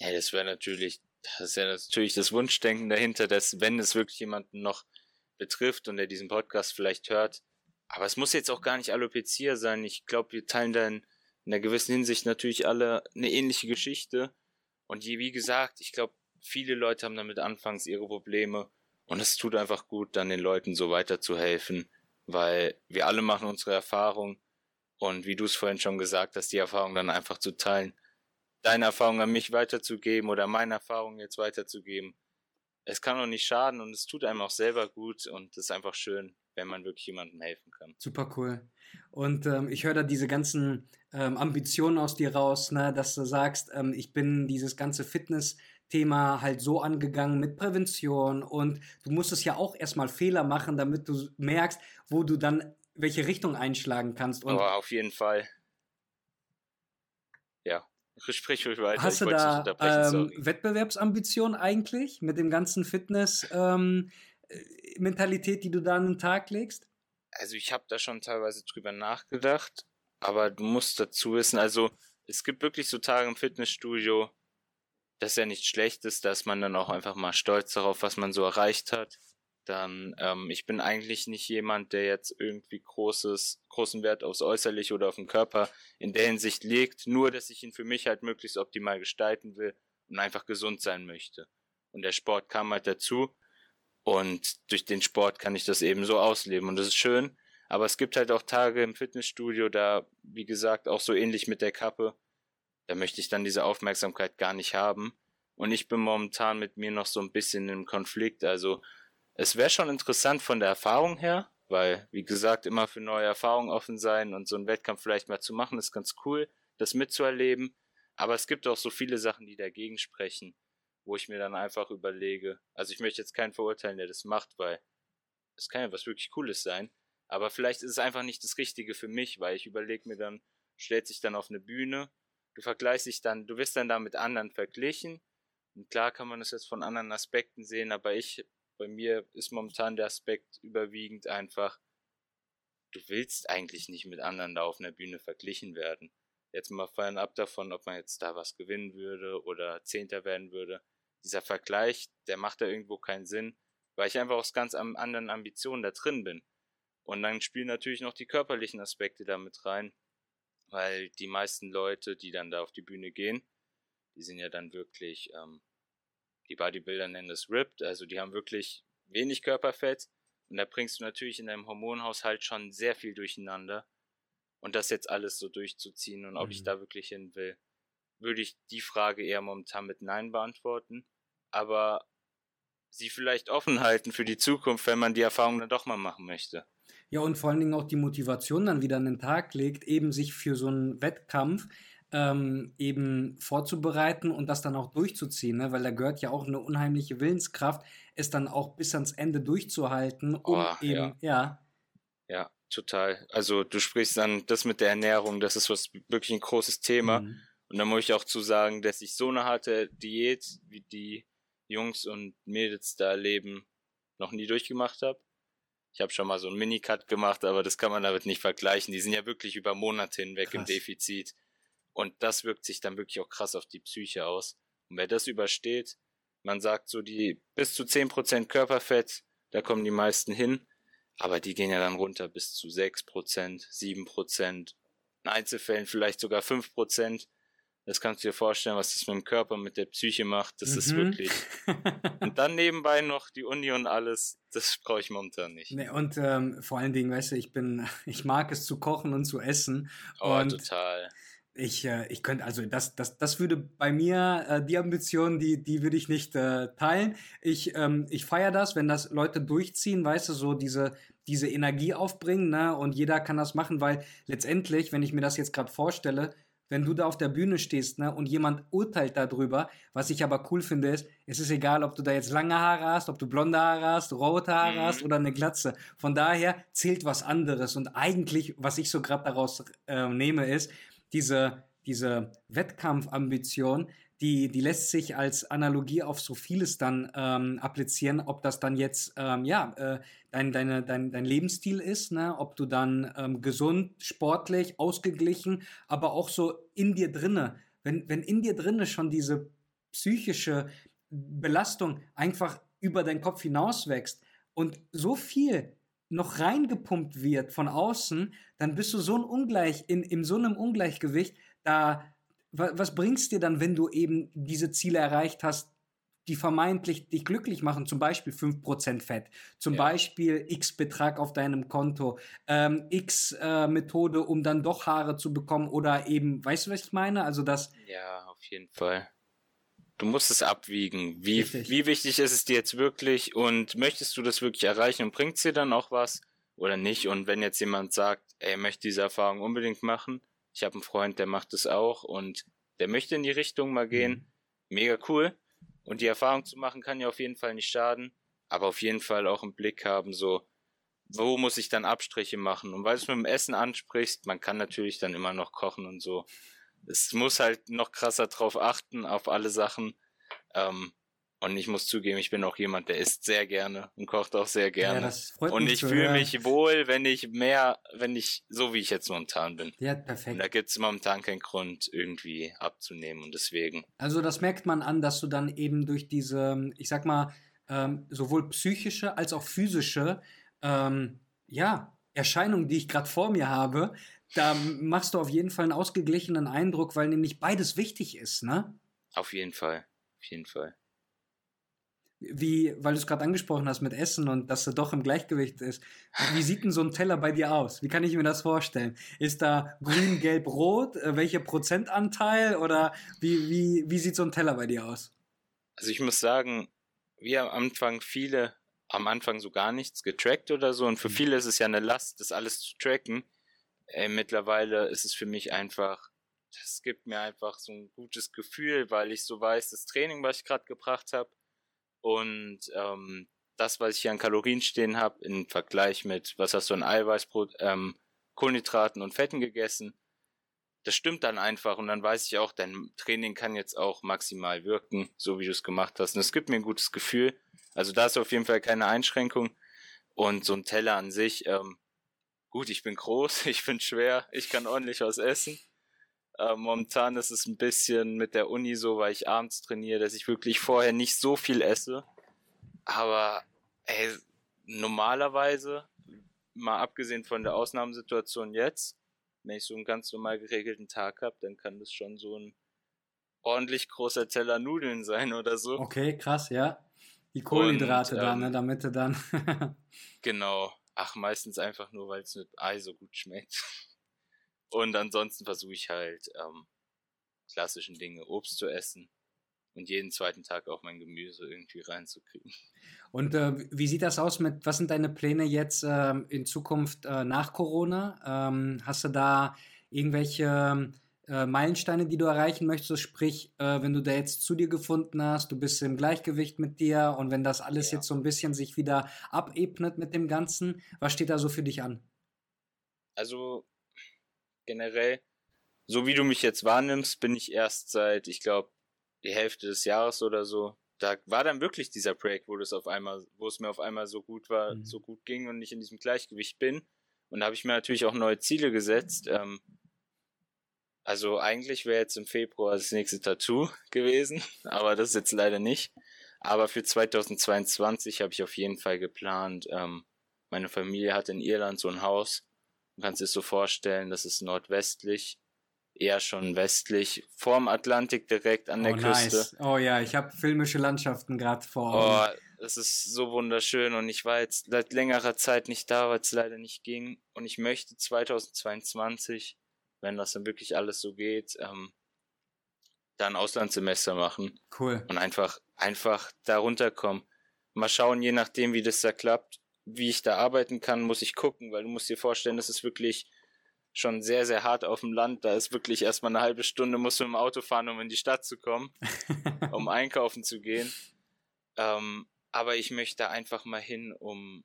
Ja, das wäre natürlich Das ist ja natürlich das Wunschdenken dahinter, dass wenn es wirklich jemanden noch betrifft und der diesen Podcast vielleicht hört, aber es muss jetzt auch gar nicht Alopecia sein. Ich glaube, wir teilen da in, in einer gewissen Hinsicht natürlich alle eine ähnliche Geschichte. Und wie gesagt, ich glaube, viele Leute haben damit anfangs ihre Probleme. Und es tut einfach gut, dann den Leuten so weiterzuhelfen, weil wir alle machen unsere Erfahrung. Und wie du es vorhin schon gesagt hast, die Erfahrung dann einfach zu teilen, deine Erfahrung an mich weiterzugeben oder meine Erfahrung jetzt weiterzugeben. Es kann auch nicht schaden und es tut einem auch selber gut und es ist einfach schön, wenn man wirklich jemandem helfen kann. Super cool. Und ähm, ich höre da diese ganzen ähm, Ambitionen aus dir raus, ne, dass du sagst, ähm, ich bin dieses ganze Fitness-Thema halt so angegangen mit Prävention und du musstest ja auch erstmal Fehler machen, damit du merkst, wo du dann welche Richtung einschlagen kannst. Und Aber auf jeden Fall. Sprich ruhig weiter. Hast du da ähm, Wettbewerbsambitionen eigentlich mit dem ganzen Fitness-Mentalität, ähm, die du da an den Tag legst? Also ich habe da schon teilweise drüber nachgedacht, aber du musst dazu wissen, also es gibt wirklich so Tage im Fitnessstudio, das ist ja nichts Schlechtes, dass man dann auch einfach mal stolz darauf, was man so erreicht hat dann ähm, ich bin eigentlich nicht jemand, der jetzt irgendwie großes, großen Wert aufs Äußerliche oder auf den Körper in der Hinsicht legt, nur dass ich ihn für mich halt möglichst optimal gestalten will und einfach gesund sein möchte. Und der Sport kam halt dazu und durch den Sport kann ich das eben so ausleben und das ist schön. Aber es gibt halt auch Tage im Fitnessstudio, da, wie gesagt, auch so ähnlich mit der Kappe, da möchte ich dann diese Aufmerksamkeit gar nicht haben. Und ich bin momentan mit mir noch so ein bisschen im Konflikt, also es wäre schon interessant von der Erfahrung her, weil, wie gesagt, immer für neue Erfahrungen offen sein und so einen Wettkampf vielleicht mal zu machen, ist ganz cool, das mitzuerleben. Aber es gibt auch so viele Sachen, die dagegen sprechen, wo ich mir dann einfach überlege, also ich möchte jetzt keinen verurteilen, der das macht, weil es kann ja was wirklich Cooles sein. Aber vielleicht ist es einfach nicht das Richtige für mich, weil ich überlege mir dann, stellt sich dann auf eine Bühne, du vergleichst dich dann, du wirst dann da mit anderen verglichen. Und klar kann man das jetzt von anderen Aspekten sehen, aber ich bei mir ist momentan der Aspekt überwiegend einfach, du willst eigentlich nicht mit anderen da auf einer Bühne verglichen werden. Jetzt mal fallen ab davon, ob man jetzt da was gewinnen würde oder Zehnter werden würde. Dieser Vergleich, der macht da irgendwo keinen Sinn, weil ich einfach aus ganz anderen Ambitionen da drin bin. Und dann spielen natürlich noch die körperlichen Aspekte damit rein, weil die meisten Leute, die dann da auf die Bühne gehen, die sind ja dann wirklich ähm, die Bodybuilder nennen es ripped, also die haben wirklich wenig Körperfett und da bringst du natürlich in deinem Hormonhaushalt schon sehr viel durcheinander. Und das jetzt alles so durchzuziehen und ob mhm. ich da wirklich hin will, würde ich die Frage eher momentan mit Nein beantworten. Aber sie vielleicht offen halten für die Zukunft, wenn man die Erfahrung dann doch mal machen möchte. Ja, und vor allen Dingen auch die Motivation dann wieder an den Tag legt, eben sich für so einen Wettkampf ähm, eben vorzubereiten und das dann auch durchzuziehen, ne? weil da gehört ja auch eine unheimliche Willenskraft, es dann auch bis ans Ende durchzuhalten, um oh, eben, ja. ja. Ja, total. Also du sprichst dann das mit der Ernährung, das ist was wirklich ein großes Thema. Mhm. Und da muss ich auch zu sagen, dass ich so eine harte Diät, wie die Jungs und Mädels da erleben, noch nie durchgemacht habe. Ich habe schon mal so einen Minicut gemacht, aber das kann man damit nicht vergleichen. Die sind ja wirklich über Monate hinweg Krass. im Defizit. Und das wirkt sich dann wirklich auch krass auf die Psyche aus. Und wer das übersteht, man sagt so die bis zu 10% Körperfett, da kommen die meisten hin, aber die gehen ja dann runter bis zu 6%, 7%, in Einzelfällen vielleicht sogar 5%. Das kannst du dir vorstellen, was das mit dem Körper, mit der Psyche macht. Das mhm. ist wirklich. (laughs) und dann nebenbei noch die Uni und alles, das brauche ich momentan nicht. Nee, und ähm, vor allen Dingen, weißt du, ich bin, (laughs) ich mag es zu kochen und zu essen. Oh, und total. Ich, äh, ich könnte, also das, das, das würde bei mir, äh, die Ambition, die, die würde ich nicht äh, teilen. Ich, ähm, ich feiere das, wenn das Leute durchziehen, weißt du, so diese, diese Energie aufbringen, ne? Und jeder kann das machen, weil letztendlich, wenn ich mir das jetzt gerade vorstelle, wenn du da auf der Bühne stehst, ne, und jemand urteilt darüber, was ich aber cool finde, ist, es ist egal, ob du da jetzt lange Haare hast, ob du blonde Haare hast, rote Haare mhm. hast oder eine Glatze. Von daher zählt was anderes. Und eigentlich, was ich so gerade daraus äh, nehme, ist, diese, diese Wettkampfambition, die, die lässt sich als Analogie auf so vieles dann ähm, applizieren, ob das dann jetzt ähm, ja, äh, dein, deine, dein, dein Lebensstil ist, ne? ob du dann ähm, gesund, sportlich, ausgeglichen, aber auch so in dir drinne, wenn, wenn in dir drinne schon diese psychische Belastung einfach über deinen Kopf hinaus wächst und so viel noch reingepumpt wird von außen, dann bist du so ein Ungleich, in, in so einem Ungleichgewicht, da, was bringst dir dann, wenn du eben diese Ziele erreicht hast, die vermeintlich dich glücklich machen, zum Beispiel 5% Fett, zum ja. Beispiel X Betrag auf deinem Konto, ähm, X äh, Methode, um dann doch Haare zu bekommen oder eben, weißt du, was ich meine? Also das. Ja, auf jeden Fall. Du musst es abwiegen. Wie, wie wichtig ist es dir jetzt wirklich und möchtest du das wirklich erreichen und bringt es dir dann auch was oder nicht? Und wenn jetzt jemand sagt, er möchte diese Erfahrung unbedingt machen, ich habe einen Freund, der macht es auch und der möchte in die Richtung mal gehen, mhm. mega cool. Und die Erfahrung zu machen kann ja auf jeden Fall nicht schaden, aber auf jeden Fall auch im Blick haben, so, wo muss ich dann Abstriche machen? Und weil du es mit dem Essen ansprichst, man kann natürlich dann immer noch kochen und so es muss halt noch krasser drauf achten, auf alle Sachen. Ähm, und ich muss zugeben, ich bin auch jemand, der isst sehr gerne und kocht auch sehr gerne. Ja, und ich fühle mich wohl, wenn ich mehr, wenn ich, so wie ich jetzt momentan bin. Ja, perfekt. Und da gibt es momentan keinen Grund, irgendwie abzunehmen und deswegen. Also das merkt man an, dass du dann eben durch diese, ich sag mal, ähm, sowohl psychische als auch physische, ähm, ja, Erscheinung, die ich gerade vor mir habe, da machst du auf jeden Fall einen ausgeglichenen Eindruck, weil nämlich beides wichtig ist, ne? Auf jeden Fall. Auf jeden Fall. Wie, weil du es gerade angesprochen hast mit Essen und dass er doch im Gleichgewicht ist. Wie sieht denn so ein Teller bei dir aus? Wie kann ich mir das vorstellen? Ist da grün, gelb, rot? Äh, welcher Prozentanteil? Oder wie, wie, wie sieht so ein Teller bei dir aus? Also ich muss sagen, wir am Anfang viele, am Anfang so gar nichts getrackt oder so. Und für mhm. viele ist es ja eine Last, das alles zu tracken ey, mittlerweile ist es für mich einfach, das gibt mir einfach so ein gutes Gefühl, weil ich so weiß, das Training, was ich gerade gebracht habe und ähm, das, was ich hier an Kalorien stehen habe, im Vergleich mit, was hast du an Eiweißbrot, ähm, Kohlenhydraten und Fetten gegessen, das stimmt dann einfach und dann weiß ich auch, dein Training kann jetzt auch maximal wirken, so wie du es gemacht hast. Und es gibt mir ein gutes Gefühl. Also da ist auf jeden Fall keine Einschränkung. Und so ein Teller an sich, ähm, gut, ich bin groß, (laughs) ich bin schwer, ich kann ordentlich was essen. Äh, momentan ist es ein bisschen mit der Uni so, weil ich abends trainiere, dass ich wirklich vorher nicht so viel esse. Aber ey, normalerweise, mal abgesehen von der Ausnahmesituation jetzt, wenn ich so einen ganz normal geregelten Tag habe, dann kann das schon so ein ordentlich großer Teller Nudeln sein oder so. Okay, krass, ja. Die Kohlenhydrate Und, ähm, da, ne, damit du dann. (laughs) genau. Ach, meistens einfach nur, weil es mit Ei so gut schmeckt. Und ansonsten versuche ich halt ähm, klassischen Dinge, Obst zu essen und jeden zweiten Tag auch mein Gemüse irgendwie reinzukriegen. Und äh, wie sieht das aus mit, was sind deine Pläne jetzt äh, in Zukunft äh, nach Corona? Ähm, hast du da irgendwelche äh, Meilensteine, die du erreichen möchtest, sprich, äh, wenn du da jetzt zu dir gefunden hast, du bist im Gleichgewicht mit dir und wenn das alles ja. jetzt so ein bisschen sich wieder abebnet mit dem Ganzen, was steht da so für dich an? Also generell, so wie du mich jetzt wahrnimmst, bin ich erst seit, ich glaube, die Hälfte des Jahres oder so. Da war dann wirklich dieser Break, wo das auf einmal, wo es mir auf einmal so gut war, mhm. so gut ging und ich in diesem Gleichgewicht bin. Und da habe ich mir natürlich auch neue Ziele gesetzt. Ähm, also eigentlich wäre jetzt im Februar das nächste Tattoo (laughs) gewesen, aber das ist jetzt leider nicht. Aber für 2022 habe ich auf jeden Fall geplant. Ähm, meine Familie hat in Irland so ein Haus. Du kannst dir so vorstellen, das ist nordwestlich, eher schon westlich, vorm Atlantik direkt an der oh, Küste. Nice. Oh ja, ich habe filmische Landschaften gerade vor Augen. Oh, das ist so wunderschön und ich war jetzt seit längerer Zeit nicht da, weil es leider nicht ging. Und ich möchte 2022 wenn das dann wirklich alles so geht, ähm, da ein Auslandssemester machen. Cool. Und einfach, einfach da runterkommen. Mal schauen, je nachdem, wie das da klappt, wie ich da arbeiten kann, muss ich gucken, weil du musst dir vorstellen, das ist wirklich schon sehr, sehr hart auf dem Land. Da ist wirklich erstmal eine halbe Stunde, musst du im Auto fahren, um in die Stadt zu kommen, (laughs) um einkaufen zu gehen. Ähm, aber ich möchte einfach mal hin, um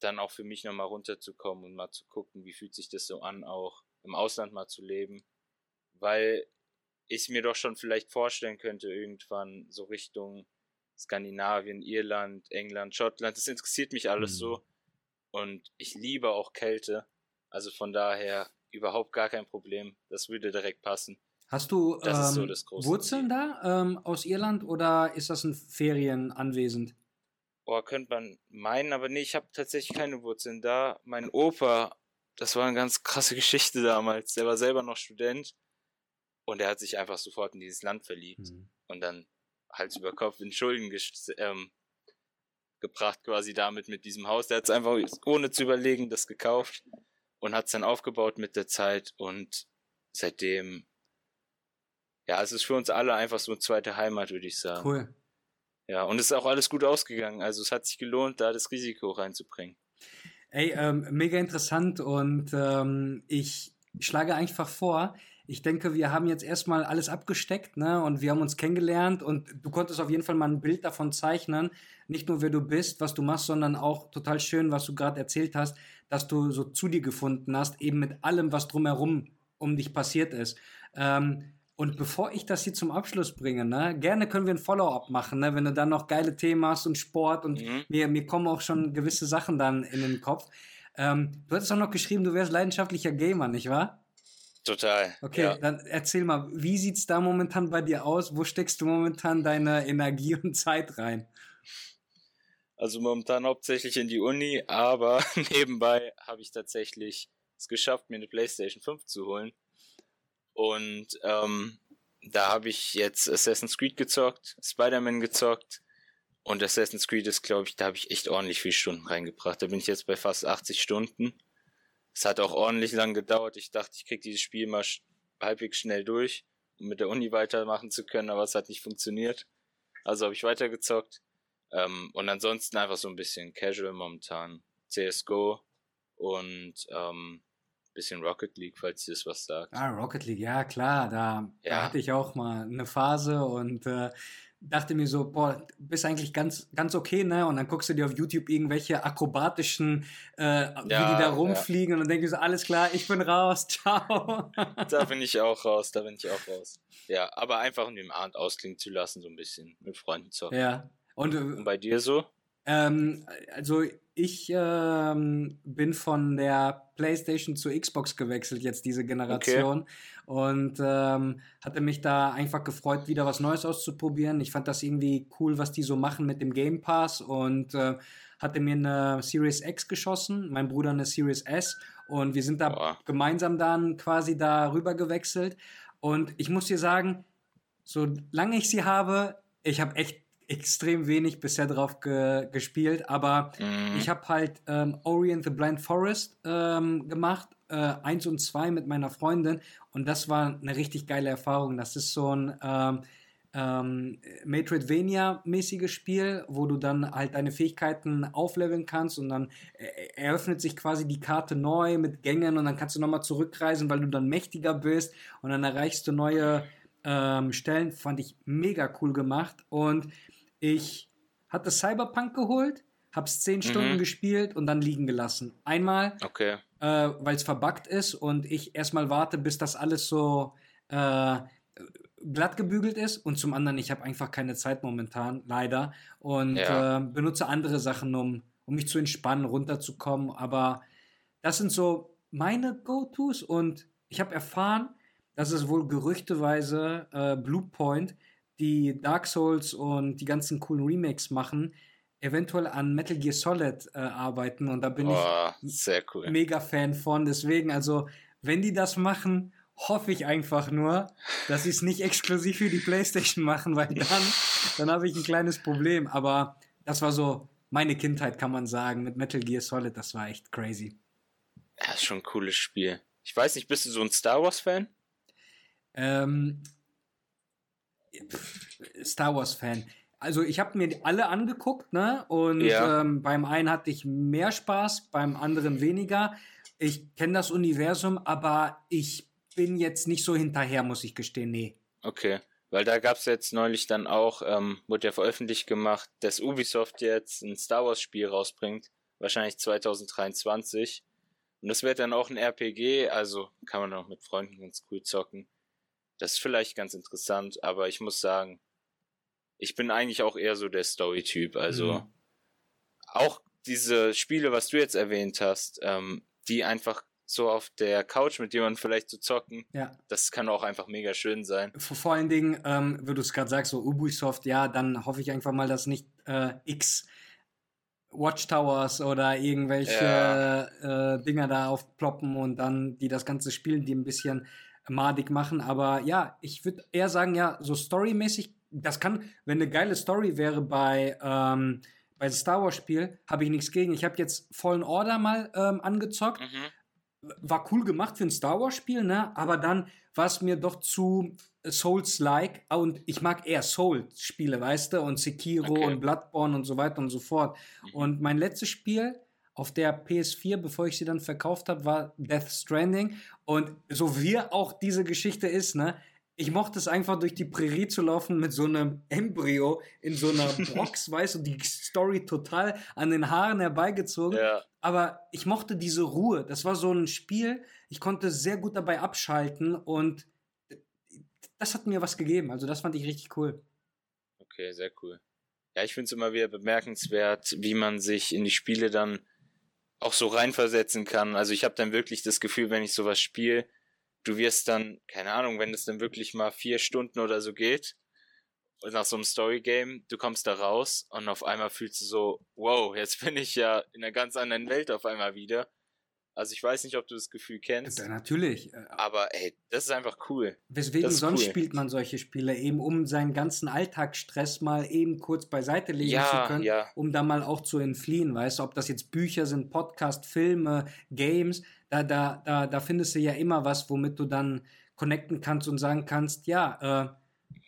dann auch für mich nochmal runterzukommen und mal zu gucken, wie fühlt sich das so an, auch im Ausland mal zu leben, weil ich mir doch schon vielleicht vorstellen könnte, irgendwann so Richtung Skandinavien, Irland, England, Schottland. Das interessiert mich alles mhm. so. Und ich liebe auch Kälte. Also von daher überhaupt gar kein Problem. Das würde direkt passen. Hast du ähm, so Wurzeln da ähm, aus Irland oder ist das ein Ferienanwesend? Boah, könnte man meinen, aber nee, ich habe tatsächlich keine Wurzeln da. Mein Opa, das war eine ganz krasse (laughs) Geschichte damals. Der war selber noch Student und er hat sich einfach sofort in dieses Land verliebt mhm. und dann Hals über Kopf in Schulden ähm, gebracht quasi damit mit diesem Haus. Der hat es einfach ohne zu überlegen das gekauft und hat es dann aufgebaut mit der Zeit und seitdem ja, es ist für uns alle einfach so eine zweite Heimat, würde ich sagen. Cool. Ja, und es ist auch alles gut ausgegangen. Also es hat sich gelohnt, da das Risiko reinzubringen. Ey, ähm, mega interessant und ähm, ich schlage einfach vor, ich denke, wir haben jetzt erstmal alles abgesteckt, ne? Und wir haben uns kennengelernt und du konntest auf jeden Fall mal ein Bild davon zeichnen. Nicht nur, wer du bist, was du machst, sondern auch total schön, was du gerade erzählt hast, dass du so zu dir gefunden hast, eben mit allem, was drumherum um dich passiert ist. Ähm, und bevor ich das hier zum Abschluss bringe, ne, gerne können wir ein Follow-up machen, ne, wenn du dann noch geile Themen hast und Sport und mhm. mir, mir kommen auch schon gewisse Sachen dann in den Kopf. Ähm, du hattest auch noch geschrieben, du wärst leidenschaftlicher Gamer, nicht wahr? Total. Okay, ja. dann erzähl mal, wie sieht es da momentan bei dir aus? Wo steckst du momentan deine Energie (laughs) und Zeit rein? Also momentan hauptsächlich in die Uni, aber (laughs) nebenbei habe ich tatsächlich es geschafft, mir eine PlayStation 5 zu holen. Und ähm, da habe ich jetzt Assassin's Creed gezockt, Spider-Man gezockt. Und Assassin's Creed ist, glaube ich, da habe ich echt ordentlich viele Stunden reingebracht. Da bin ich jetzt bei fast 80 Stunden. Es hat auch ordentlich lang gedauert. Ich dachte, ich kriege dieses Spiel mal sch halbwegs schnell durch, um mit der Uni weitermachen zu können, aber es hat nicht funktioniert. Also habe ich weitergezockt. Ähm, und ansonsten einfach so ein bisschen casual momentan. CSGO und ähm, bisschen Rocket League, falls dir das was sagt. Ah, Rocket League, ja klar, da, ja. da hatte ich auch mal eine Phase und äh, dachte mir so, boah, bist eigentlich ganz, ganz okay, ne? Und dann guckst du dir auf YouTube irgendwelche akrobatischen, äh, ja, wie die da rumfliegen ja. und dann denkst du so, alles klar, ich bin raus, (laughs) ciao. da bin ich auch raus, da bin ich auch raus. Ja, aber einfach um den Abend ausklingen zu lassen, so ein bisschen mit Freunden zocken. Ja. Und, äh, und bei dir so? Ähm, also ich ähm, bin von der PlayStation zur Xbox gewechselt, jetzt diese Generation. Okay. Und ähm, hatte mich da einfach gefreut, wieder was Neues auszuprobieren. Ich fand das irgendwie cool, was die so machen mit dem Game Pass und äh, hatte mir eine Series X geschossen, mein Bruder eine Series S. Und wir sind da oh. gemeinsam dann quasi da rüber gewechselt. Und ich muss dir sagen, solange ich sie habe, ich habe echt extrem wenig bisher drauf ge gespielt, aber mhm. ich habe halt ähm, Ori and the Blind Forest ähm, gemacht, äh, eins und zwei mit meiner Freundin und das war eine richtig geile Erfahrung. Das ist so ein ähm, ähm, Metroidvania-mäßiges Spiel, wo du dann halt deine Fähigkeiten aufleveln kannst und dann eröffnet sich quasi die Karte neu mit Gängen und dann kannst du nochmal zurückreisen, weil du dann mächtiger bist und dann erreichst du neue ähm, Stellen. Fand ich mega cool gemacht und ich hatte Cyberpunk geholt, hab's zehn mhm. Stunden gespielt und dann liegen gelassen. Einmal, okay. äh, weil es verbuggt ist und ich erstmal warte, bis das alles so äh, glatt gebügelt ist und zum anderen, ich habe einfach keine Zeit momentan, leider, und ja. äh, benutze andere Sachen, um, um mich zu entspannen, runterzukommen. Aber das sind so meine Go-Tos und ich habe erfahren, dass es wohl gerüchteweise äh, Bluepoint die Dark Souls und die ganzen coolen Remakes machen, eventuell an Metal Gear Solid äh, arbeiten und da bin oh, ich cool. mega Fan von. Deswegen, also, wenn die das machen, hoffe ich einfach nur, dass sie es nicht exklusiv für die PlayStation machen, weil dann, dann habe ich ein kleines Problem. Aber das war so meine Kindheit, kann man sagen, mit Metal Gear Solid. Das war echt crazy. Ja, ist schon ein cooles Spiel. Ich weiß nicht, bist du so ein Star Wars-Fan? Ähm, Star Wars-Fan. Also ich habe mir alle angeguckt, ne? Und ja. ähm, beim einen hatte ich mehr Spaß, beim anderen weniger. Ich kenne das Universum, aber ich bin jetzt nicht so hinterher, muss ich gestehen, nee. Okay, weil da gab es jetzt neulich dann auch, ähm, wurde ja veröffentlicht gemacht, dass Ubisoft jetzt ein Star Wars-Spiel rausbringt, wahrscheinlich 2023. Und das wird dann auch ein RPG, also kann man auch mit Freunden ganz cool zocken. Das ist vielleicht ganz interessant, aber ich muss sagen, ich bin eigentlich auch eher so der Story-Typ. Also mhm. auch diese Spiele, was du jetzt erwähnt hast, ähm, die einfach so auf der Couch mit jemandem vielleicht zu zocken. Ja. Das kann auch einfach mega schön sein. Vor, allen Dingen, ähm, wie du es gerade sagst, so Ubisoft, ja, dann hoffe ich einfach mal, dass nicht äh, X Watchtowers oder irgendwelche ja. äh, Dinger da aufploppen und dann die das ganze Spiel, die ein bisschen madig machen. Aber ja, ich würde eher sagen, ja, so storymäßig, das kann, wenn eine geile Story wäre bei, ähm, bei Star Wars Spiel, habe ich nichts gegen. Ich habe jetzt Fallen Order mal ähm, angezockt. Mhm. War cool gemacht für ein Star Wars Spiel, ne? Aber dann war es mir doch zu Souls-like und ich mag eher Souls-Spiele, weißt du, und Sekiro okay. und Bloodborne und so weiter und so fort. Mhm. Und mein letztes Spiel auf der PS4, bevor ich sie dann verkauft habe, war Death Stranding. Und so wie auch diese Geschichte ist, ne, ich mochte es einfach durch die Prärie zu laufen mit so einem Embryo in so einer (laughs) Box, weißt du, die Story total an den Haaren herbeigezogen. Ja. Aber ich mochte diese Ruhe. Das war so ein Spiel, ich konnte sehr gut dabei abschalten und das hat mir was gegeben. Also das fand ich richtig cool. Okay, sehr cool. Ja, ich finde es immer wieder bemerkenswert, wie man sich in die Spiele dann auch so reinversetzen kann. Also ich habe dann wirklich das Gefühl, wenn ich sowas spiele, du wirst dann, keine Ahnung, wenn es dann wirklich mal vier Stunden oder so geht, nach so einem Story-Game, du kommst da raus und auf einmal fühlst du so, wow, jetzt bin ich ja in einer ganz anderen Welt auf einmal wieder. Also ich weiß nicht, ob du das Gefühl kennst. Ja, natürlich. Äh, Aber ey, das ist einfach cool. Weswegen sonst cool. spielt man solche Spiele? Eben um seinen ganzen Alltagsstress mal eben kurz beiseite legen ja, zu können, ja. um da mal auch zu entfliehen, weißt du, ob das jetzt Bücher sind, Podcast, Filme, Games, da, da, da, da findest du ja immer was, womit du dann connecten kannst und sagen kannst, ja, äh,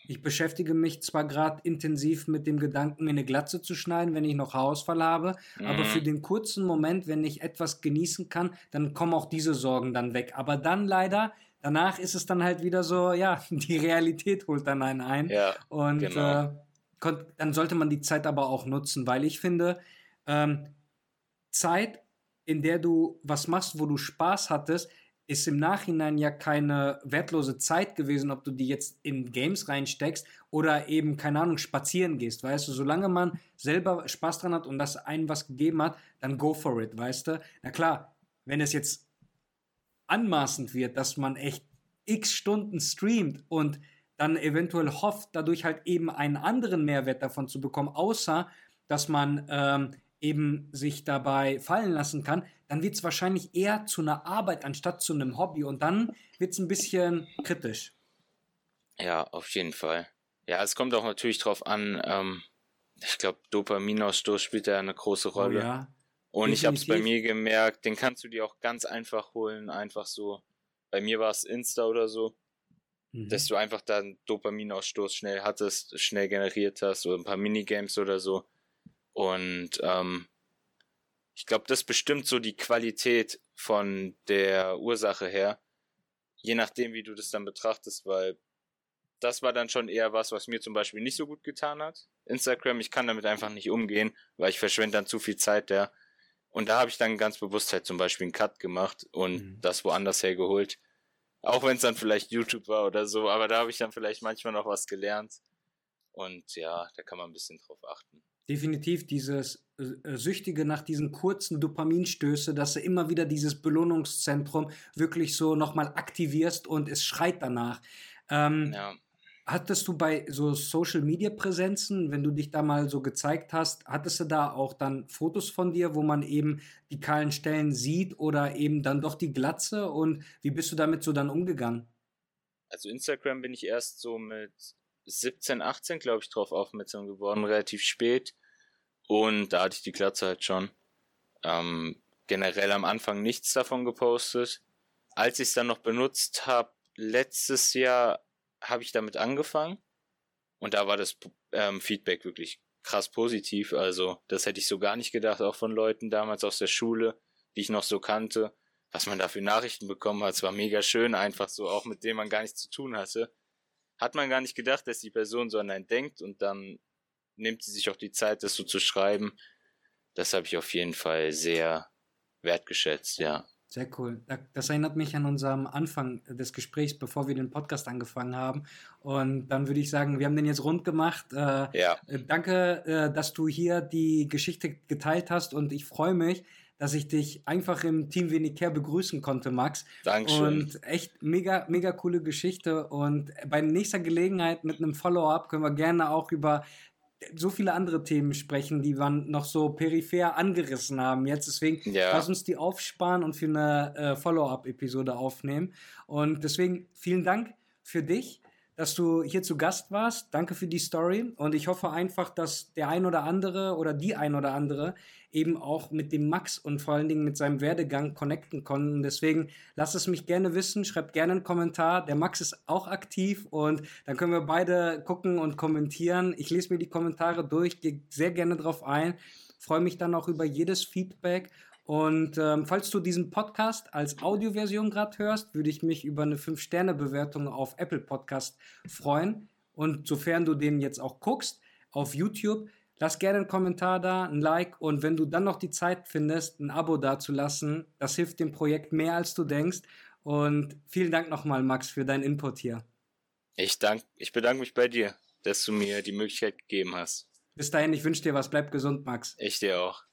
ich beschäftige mich zwar gerade intensiv mit dem Gedanken, mir eine Glatze zu schneiden, wenn ich noch Haarausfall habe, mhm. aber für den kurzen Moment, wenn ich etwas genießen kann, dann kommen auch diese Sorgen dann weg. Aber dann leider, danach ist es dann halt wieder so, ja, (laughs) die Realität holt dann einen ein. Ja, und genau. äh, dann sollte man die Zeit aber auch nutzen, weil ich finde, ähm, Zeit, in der du was machst, wo du Spaß hattest, ist im Nachhinein ja keine wertlose Zeit gewesen, ob du die jetzt in Games reinsteckst oder eben, keine Ahnung, spazieren gehst, weißt du, solange man selber Spaß dran hat und das einem was gegeben hat, dann go for it, weißt du. Na klar, wenn es jetzt anmaßend wird, dass man echt x Stunden streamt und dann eventuell hofft, dadurch halt eben einen anderen Mehrwert davon zu bekommen, außer dass man ähm, eben sich dabei fallen lassen kann, dann wird es wahrscheinlich eher zu einer Arbeit anstatt zu einem Hobby und dann wird es ein bisschen kritisch. Ja, auf jeden Fall. Ja, es kommt auch natürlich drauf an, ähm, ich glaube, Dopaminausstoß spielt da eine große oh Rolle. Oh, ja. Und Definitiv. ich habe es bei mir gemerkt, den kannst du dir auch ganz einfach holen, einfach so. Bei mir war es Insta oder so, mhm. dass du einfach da einen Dopaminausstoß schnell hattest, schnell generiert hast oder ein paar Minigames oder so. Und ähm, ich glaube, das bestimmt so die Qualität von der Ursache her, je nachdem, wie du das dann betrachtest, weil das war dann schon eher was, was mir zum Beispiel nicht so gut getan hat. Instagram, ich kann damit einfach nicht umgehen, weil ich verschwende dann zu viel Zeit da. Und da habe ich dann ganz bewusst halt zum Beispiel einen Cut gemacht und mhm. das woanders hergeholt. Auch wenn es dann vielleicht YouTube war oder so, aber da habe ich dann vielleicht manchmal noch was gelernt. Und ja, da kann man ein bisschen drauf achten definitiv dieses äh, äh, Süchtige nach diesen kurzen Dopaminstöße, dass du immer wieder dieses Belohnungszentrum wirklich so nochmal aktivierst und es schreit danach. Ähm, ja. Hattest du bei so Social Media Präsenzen, wenn du dich da mal so gezeigt hast, hattest du da auch dann Fotos von dir, wo man eben die kahlen Stellen sieht oder eben dann doch die Glatze und wie bist du damit so dann umgegangen? Also Instagram bin ich erst so mit 17, 18, glaube ich, drauf aufmerksam geworden, relativ spät. Und da hatte ich die Glatze halt schon. Ähm, generell am Anfang nichts davon gepostet. Als ich es dann noch benutzt habe, letztes Jahr habe ich damit angefangen. Und da war das ähm, Feedback wirklich krass positiv. Also, das hätte ich so gar nicht gedacht, auch von Leuten damals aus der Schule, die ich noch so kannte. Was man da für Nachrichten bekommen hat, es war mega schön, einfach so, auch mit denen man gar nichts zu tun hatte hat man gar nicht gedacht, dass die Person so an einen denkt und dann nimmt sie sich auch die Zeit, das so zu schreiben. Das habe ich auf jeden Fall sehr wertgeschätzt, ja. Sehr cool. Das erinnert mich an unserem Anfang des Gesprächs, bevor wir den Podcast angefangen haben. Und dann würde ich sagen, wir haben den jetzt rund gemacht. Äh, ja. Danke, äh, dass du hier die Geschichte geteilt hast und ich freue mich, dass ich dich einfach im Team Wenig Care begrüßen konnte, Max. Dankeschön. Und echt mega, mega coole Geschichte. Und bei nächster Gelegenheit mit einem Follow-up können wir gerne auch über so viele andere Themen sprechen, die wir noch so peripher angerissen haben jetzt. Deswegen ja. lass uns die aufsparen und für eine äh, Follow-up-Episode aufnehmen. Und deswegen vielen Dank für dich dass du hier zu Gast warst. Danke für die Story und ich hoffe einfach, dass der ein oder andere oder die ein oder andere eben auch mit dem Max und vor allen Dingen mit seinem Werdegang connecten konnten. Deswegen lasst es mich gerne wissen, schreibt gerne einen Kommentar. Der Max ist auch aktiv und dann können wir beide gucken und kommentieren. Ich lese mir die Kommentare durch, gehe sehr gerne drauf ein, freue mich dann auch über jedes Feedback und ähm, falls du diesen Podcast als Audioversion gerade hörst, würde ich mich über eine 5-Sterne-Bewertung auf Apple Podcast freuen. Und sofern du den jetzt auch guckst, auf YouTube, lass gerne einen Kommentar da, ein Like und wenn du dann noch die Zeit findest, ein Abo dazulassen, das hilft dem Projekt mehr als du denkst. Und vielen Dank nochmal, Max, für deinen Input hier. Ich, dank, ich bedanke mich bei dir, dass du mir die Möglichkeit gegeben hast. Bis dahin, ich wünsche dir was. Bleib gesund, Max. Ich dir auch.